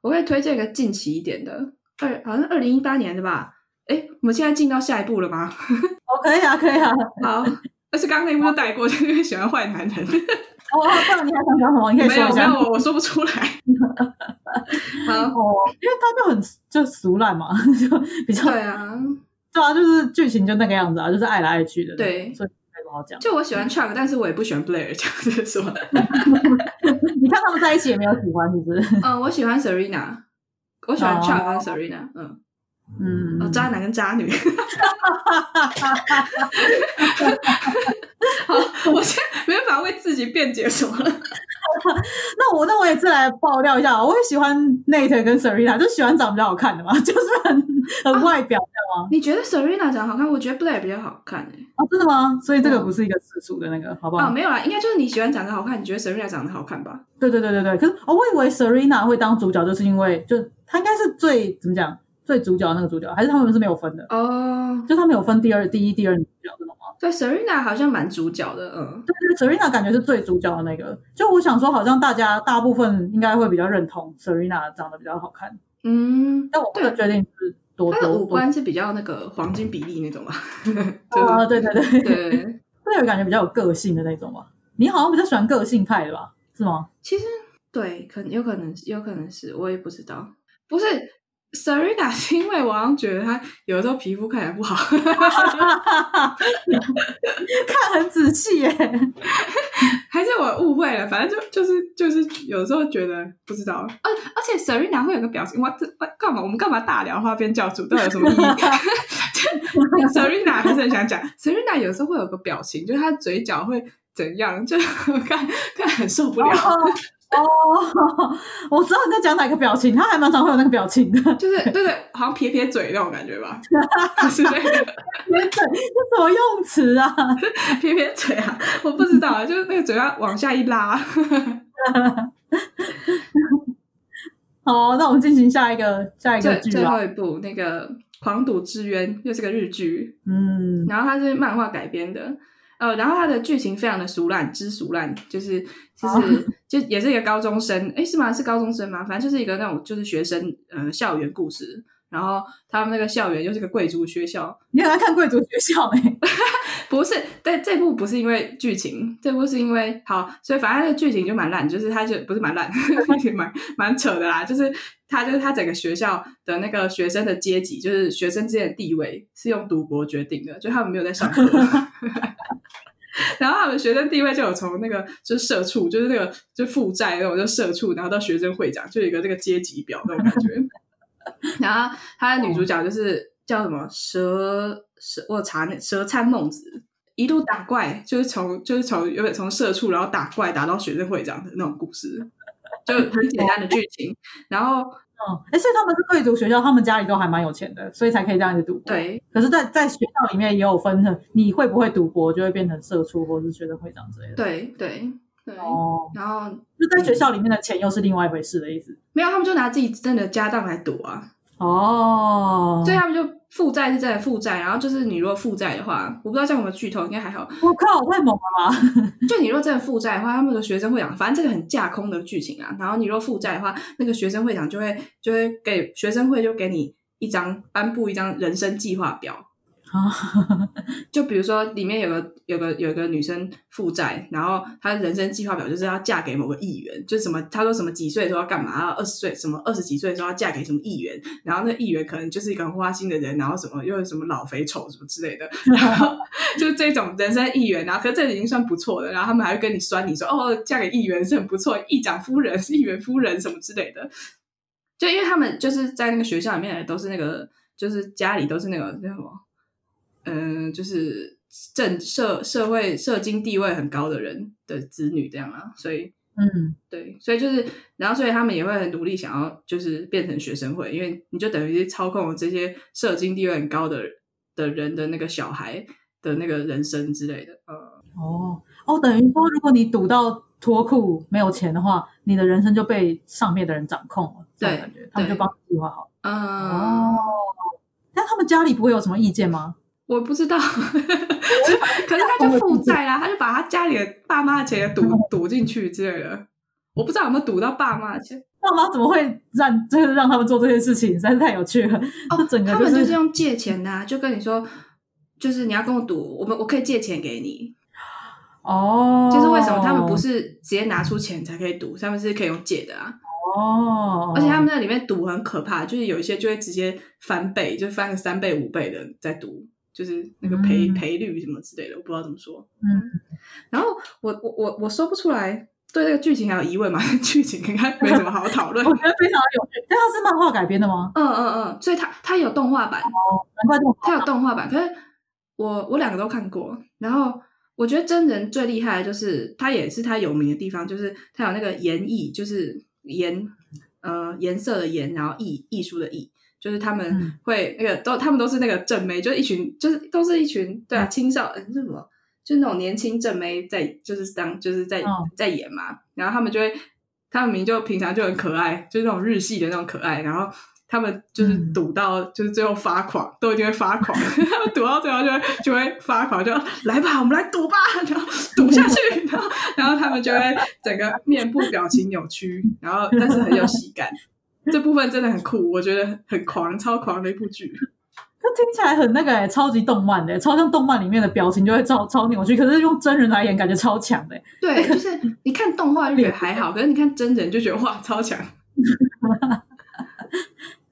Speaker 3: 我会推荐一个近期一点的，二好像二零一八年的吧？哎，我们现在进到下一步了吗？
Speaker 2: 哦，可以啊，可以啊。
Speaker 3: 好，而且刚刚那部带过，*laughs* 因为喜欢坏男人。
Speaker 2: 哦，不然你还想讲什么？你可以说一下。
Speaker 3: 没有，我我说不出来。
Speaker 2: 好，因为他就很就俗烂嘛，*laughs* 就比较
Speaker 3: 对啊，
Speaker 2: 对啊，就是剧情就那个样子啊，就是爱来爱去的。
Speaker 3: 对，
Speaker 2: 所以没不好讲。
Speaker 3: 就我喜欢 Chuck，但是我也不喜欢 Blair，这样子说。*laughs*
Speaker 2: 你看他们在一起也没有喜欢，是不是？
Speaker 3: 嗯，我喜欢 Serena，我喜欢 Chuck 跟 Serena，嗯。嗯，哦，渣男跟渣女，*laughs* 好，我现在没办法为自己辩解什么了。*laughs*
Speaker 2: 那我那我也自来爆料一下，我也喜欢 Nate 跟 Serena，就喜欢长比较好看的嘛，*laughs* 就是很很外表的吗？
Speaker 3: 你觉得 Serena 长得好看？我觉得 Blair 比较好看诶。
Speaker 2: 哦，真的吗？所以这个不是一个世俗的那个，好不好？
Speaker 3: 啊，没有啦，应该就是你喜欢长得好看，你觉得 Serena 长得好看吧？
Speaker 2: 对对对对对。可是哦，我以为 Serena 会当主角，就是因为就她应该是最怎么讲？最主角那个主角，还是他们是没有分的哦？就他们有分第二、第一、第二女主角，知道吗？
Speaker 3: 对，Serena 好像蛮主角的，嗯，
Speaker 2: 对对，Serena 感觉是最主角的那个。就我想说，好像大家大部分应该会比较认同 Serena 长得比较好看，嗯，但我不决定是多
Speaker 3: 她的五官是比较那个黄金比例那种吧？*laughs*
Speaker 2: 啊，对对对对，*laughs* 会有感觉比较有个性的那种吧？你好像比较喜欢个性派的吧？是吗？
Speaker 3: 其实对，可能有可能有可能是我也不知道，不是。Serena *laughs* 是因为我好像觉得她有的时候皮肤看起来不好，*laughs*
Speaker 2: 看很仔细耶，*laughs*
Speaker 3: 还是我误会了？反正就就是就是有时候觉得不知道。而而且 Serena 会有个表情，哇，这干嘛？我们干嘛大聊花边教主？到底有什么意义？Serena 还是很想讲，Serena 有时候会有个表情，就是她嘴角会怎样，就看看很受不了。
Speaker 2: 哦，*laughs* 我知道你在讲哪个表情，他还蛮常会有那个表情的，
Speaker 3: 就是对对，好像撇撇嘴那种感觉吧，是那个
Speaker 2: 撇嘴，这什么用词啊？*laughs*
Speaker 3: 撇撇嘴啊，我不知道啊，就是那个嘴巴往下一拉。*laughs*
Speaker 2: 好，那我们进行下一个下一个剧
Speaker 3: 最后一部，那个《狂赌之渊》又是个日剧，
Speaker 2: 嗯，
Speaker 3: 然后它是漫画改编的，呃，然后它的剧情非常的俗烂，之俗烂，就是就是就也是一个高中生，哎，是吗？是高中生吗？反正就是一个那种就是学生呃校园故事。然后他们那个校园又是个贵族学校，
Speaker 2: 你还看贵族学校哎？*laughs*
Speaker 3: 不是，但这部不是因为剧情，这部是因为好，所以反正那个剧情就蛮烂，就是他就不是蛮烂，*laughs* 蛮蛮扯的啦。就是他就是他整个学校的那个学生的阶级，就是学生之间的地位是用赌博决定的，就他们没有在上课，*laughs* *laughs* 然后他们学生地位就有从那个就是社畜，就是那个就负债那种就社畜，然后到学生会长，就有一个这个阶级表那种感觉。*laughs* 然后他的女主角就是叫什么蛇蛇，我查那蛇参孟子，一路打怪，就是从就是从有点从社畜，然后打怪打到学生会长的那种故事，就很简单的剧情。然后，
Speaker 2: 嗯，哎，所以他们是贵族学校，他们家里都还蛮有钱的，所以才可以这样子赌博。
Speaker 3: 对，
Speaker 2: 可是，在在学校里面也有分的，你会不会赌博就会变成社畜或者是学生会长之类的。
Speaker 3: 对对对。
Speaker 2: 哦，
Speaker 3: 然后
Speaker 2: 就在学校里面的钱又是另外一回事的意思。
Speaker 3: 没有，他们就拿自己真的家当来赌啊。
Speaker 2: 哦，
Speaker 3: 所以他们就负债是真的负债，然后就是你如果负债的话，我不知道像我们剧透应该还好。
Speaker 2: 我靠，太猛了吧！
Speaker 3: 就你如果真的负债的话，他们的学生会长，反正这个很架空的剧情啊。然后你若负债的话，那个学生会长就会就会给学生会就给你一张颁布一张人生计划表。*laughs* 就比如说，里面有个有个有个女生负债，然后她人生计划表就是要嫁给某个议员，就是什么她说什么几岁的时候要干嘛，二十岁什么二十几岁的时候要嫁给什么议员，然后那议员可能就是一个很花心的人，然后什么又是什么老肥丑什么之类的，然后 *laughs* 就这种人生议员，然后可是这已经算不错的，然后他们还会跟你酸你说哦，嫁给议员是很不错，议长夫人、议员夫人什么之类的，就因为他们就是在那个学校里面都是那个，就是家里都是那个叫什么。嗯，就是政社社会社经地位很高的人的子女这样啊，所以
Speaker 2: 嗯，
Speaker 3: 对，所以就是，然后所以他们也会很努力想要就是变成学生会，因为你就等于是操控了这些社经地位很高的的人的那个小孩的那个人生之类的，呃，
Speaker 2: 哦哦，等于说如果你赌到脱裤没有钱的话，你的人生就被上面的人掌控了，
Speaker 3: 对，
Speaker 2: 感觉他们就帮你计划好，
Speaker 3: 嗯，
Speaker 2: 哦，但他们家里不会有什么意见吗？
Speaker 3: 我不知道，*laughs* 可是他就负债啦，他就把他家里的爸妈的钱赌赌进去之类的。我不知道有没有赌到爸妈的钱。
Speaker 2: 爸妈怎么会让就是让他们做这些事情？实在是太有趣了。哦，整个
Speaker 3: 他们就是用借钱啊，就跟你说，就是你要跟我赌，我们我可以借钱给你。
Speaker 2: 哦，
Speaker 3: 就是为什么他们不是直接拿出钱才可以赌，他们是可以用借的啊。
Speaker 2: 哦，
Speaker 3: 而且他们在里面赌很可怕，就是有一些就会直接翻倍，就翻个三倍五倍的在赌。就是那个赔赔率什么之类的，我不知道怎么说。
Speaker 2: 嗯，
Speaker 3: 然后我我我我说不出来，对这个剧情还有疑问吗？*laughs* 剧情应该没什么好讨论。*laughs*
Speaker 2: 我觉得非常有趣。但它是漫画改编的吗？
Speaker 3: 嗯嗯嗯，所以它它有动画版
Speaker 2: 哦，难怪动
Speaker 3: 它有动画版。可是我我两个都看过，然后我觉得真人最厉害的就是它也是它有名的地方，就是它有那个颜艺，就是颜呃颜色的颜，然后艺艺术的艺。就是他们会那个都，他们都是那个正妹，就是一群，就是都是一群，对啊，青少年是什么？就是那种年轻正妹在，就是当就是在在演嘛。然后他们就会，他们明就平常就很可爱，就是那种日系的那种可爱。然后他们就是赌到，就是最后发狂，都一定会发狂。*laughs* 他们赌到最后就会就会发狂，就来吧，我们来赌吧，然后赌下去。*laughs* 然后然后他们就会整个面部表情扭曲，然后但是很有喜感。*laughs* 这部分真的很酷，我觉得很狂，超狂的一部剧。
Speaker 2: 它听起来很那个哎，超级动漫的，超像动漫里面的表情就会超超扭曲。可是用真人来演，感觉超强的。
Speaker 3: 对，就是你看动画就觉得还 *laughs* 好，可是你看真人就觉得哇，超强。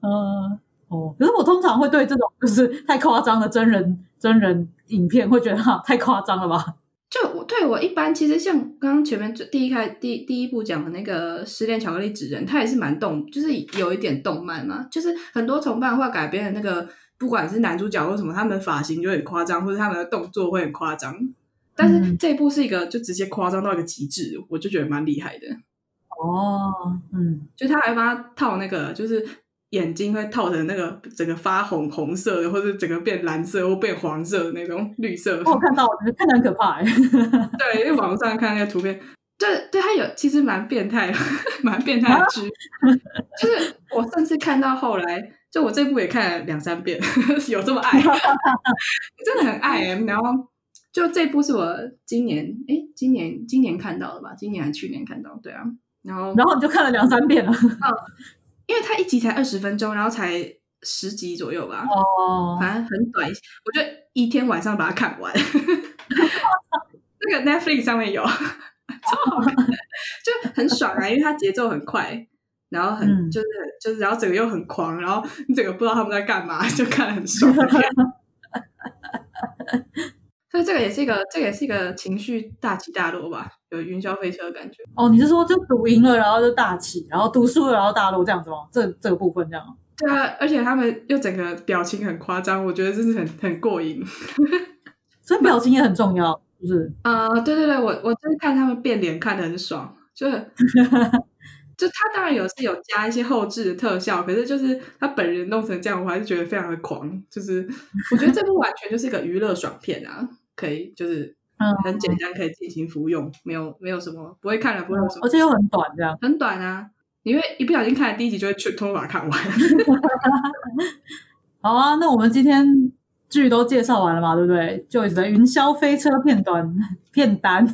Speaker 2: 嗯，*laughs* 哦，可是我通常会对这种就是太夸张的真人真人影片会觉得哈太夸张了吧。
Speaker 3: 就我对我一般，其实像刚刚前面最第一开第第一部讲的那个《失恋巧克力纸人》，它也是蛮动，就是有一点动漫嘛。就是很多从漫画改编的那个，不管是男主角或什么，他们的发型就很夸张，或者他们的动作会很夸张。但是这一部是一个就直接夸张到一个极致，我就觉得蛮厉害的。
Speaker 2: 哦，嗯，
Speaker 3: 就他还帮他套那个，就是眼睛会套成那个整个发红红色的，或者整个变蓝色或变黄色的那种绿色。
Speaker 2: 我看到，我觉得看起来很可怕。*laughs*
Speaker 3: 对，因为网上看那个图片，对，对他有其实蛮变态，*laughs* 蛮变态的剧。就是我甚至看到后来，就我这部也看了两三遍，*laughs* 有这么爱，真的很爱。然后。就这部是我今年哎，今年今年看到的吧？今年还是去年看到？对啊，然后
Speaker 2: 然后你就看了两三遍了。嗯，
Speaker 3: 因为它一集才二十分钟，然后才十集左右吧。哦，反正很短，我觉得一天晚上把它看完。*laughs* 那个 Netflix 上面有，就很爽啊，因为它节奏很快，然后很就是就是，然后整个又很狂，然后你整个不知道他们在干嘛，就看很爽。*laughs* 所以这个也是一个，这个也是一个情绪大起大落吧，有云霄飞车的感觉。
Speaker 2: 哦，你是说就赌赢了，然后就大起，然后赌输了，然后大落这样子吗？这这个部分这样？
Speaker 3: 对啊，而且他们又整个表情很夸张，我觉得真是很很过瘾。
Speaker 2: 所以表情也很重要，是不是？
Speaker 3: 啊，对对对，我我真看他们变脸看的很爽，就 *laughs* 就他当然有是有加一些后置的特效，可是就是他本人弄成这样，我还是觉得非常的狂。就是我觉得这部完全就是一个娱乐爽片啊。可以，就是很简单，可以进行服用，没有没有什么不会看了，不会有什么，
Speaker 2: 而且又很短，这样
Speaker 3: 很短啊！因为一不小心看了第一集，就会去偷偷把它看完。*laughs*
Speaker 2: 好啊，那我们今天剧都介绍完了嘛，对不对？Joyce 的《云霄飞车》片段 *laughs* 片单，*laughs*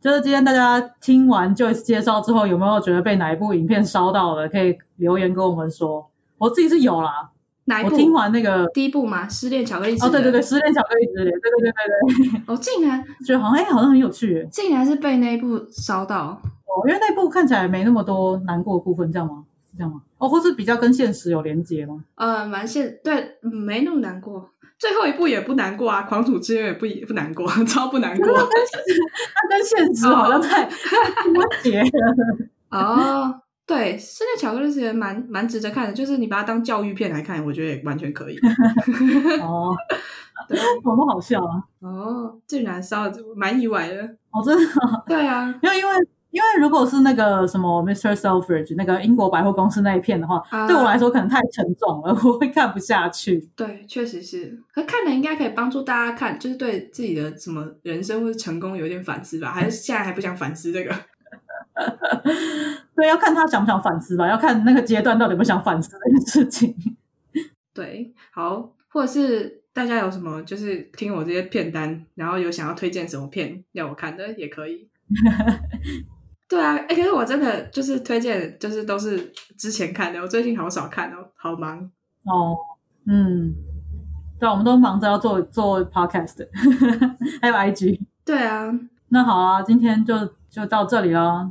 Speaker 2: 就是今天大家听完 Joyce 介绍之后，有没有觉得被哪一部影片烧到了？可以留言跟我们说。我自己是有啦。
Speaker 3: 哪一部？
Speaker 2: 我听完那个
Speaker 3: 第一部嘛，《失恋巧克力》
Speaker 2: 哦，对对对，《失恋巧克力之恋》，对对对对
Speaker 3: 对。*laughs* 哦，竟然
Speaker 2: 觉得好像哎，好像很有趣，
Speaker 3: 竟然是被那一部烧到
Speaker 2: 哦，因为那部看起来没那么多难过的部分，这样吗？是这样吗？哦，或是比较跟现实有连接吗？
Speaker 3: 呃，蛮现对，没那么难过。最后一部也不难过啊，《狂土之渊》也不也不难过，*laughs* 超不难过。*laughs*
Speaker 2: 它跟现实好像太脱节了。
Speaker 3: 哦。对，《圣诞巧克力》是蛮蛮值得看的，就是你把它当教育片来看，我觉得也完全可以。*laughs*
Speaker 2: 哦，*laughs* 对，多么好笑啊！
Speaker 3: 哦，竟然烧，蛮意外的。
Speaker 2: 哦，真的？
Speaker 3: 对啊，*laughs*
Speaker 2: 因为因为因为如果是那个什么 Mr. Selfridge 那个英国百货公司那一片的话，对我来说可能太沉重了，我会看不下去。
Speaker 3: 对，确实是。可看了应该可以帮助大家看，就是对自己的什么人生或者成功有点反思吧？还是现在还不想反思这个？*laughs*
Speaker 2: 对，要看他想不想反思吧，要看那个阶段到底有没有想反思这件事情。*laughs*
Speaker 3: 对，好，或者是大家有什么就是听我这些片单，然后有想要推荐什么片要我看的也可以。*laughs* 对啊，哎，可是我真的就是推荐，就是都是之前看的，我最近好少看哦，好忙
Speaker 2: 哦。嗯，对，我们都忙着要做做 podcast，还有 IG。
Speaker 3: 对啊，
Speaker 2: 那好啊，今天就就到这里了。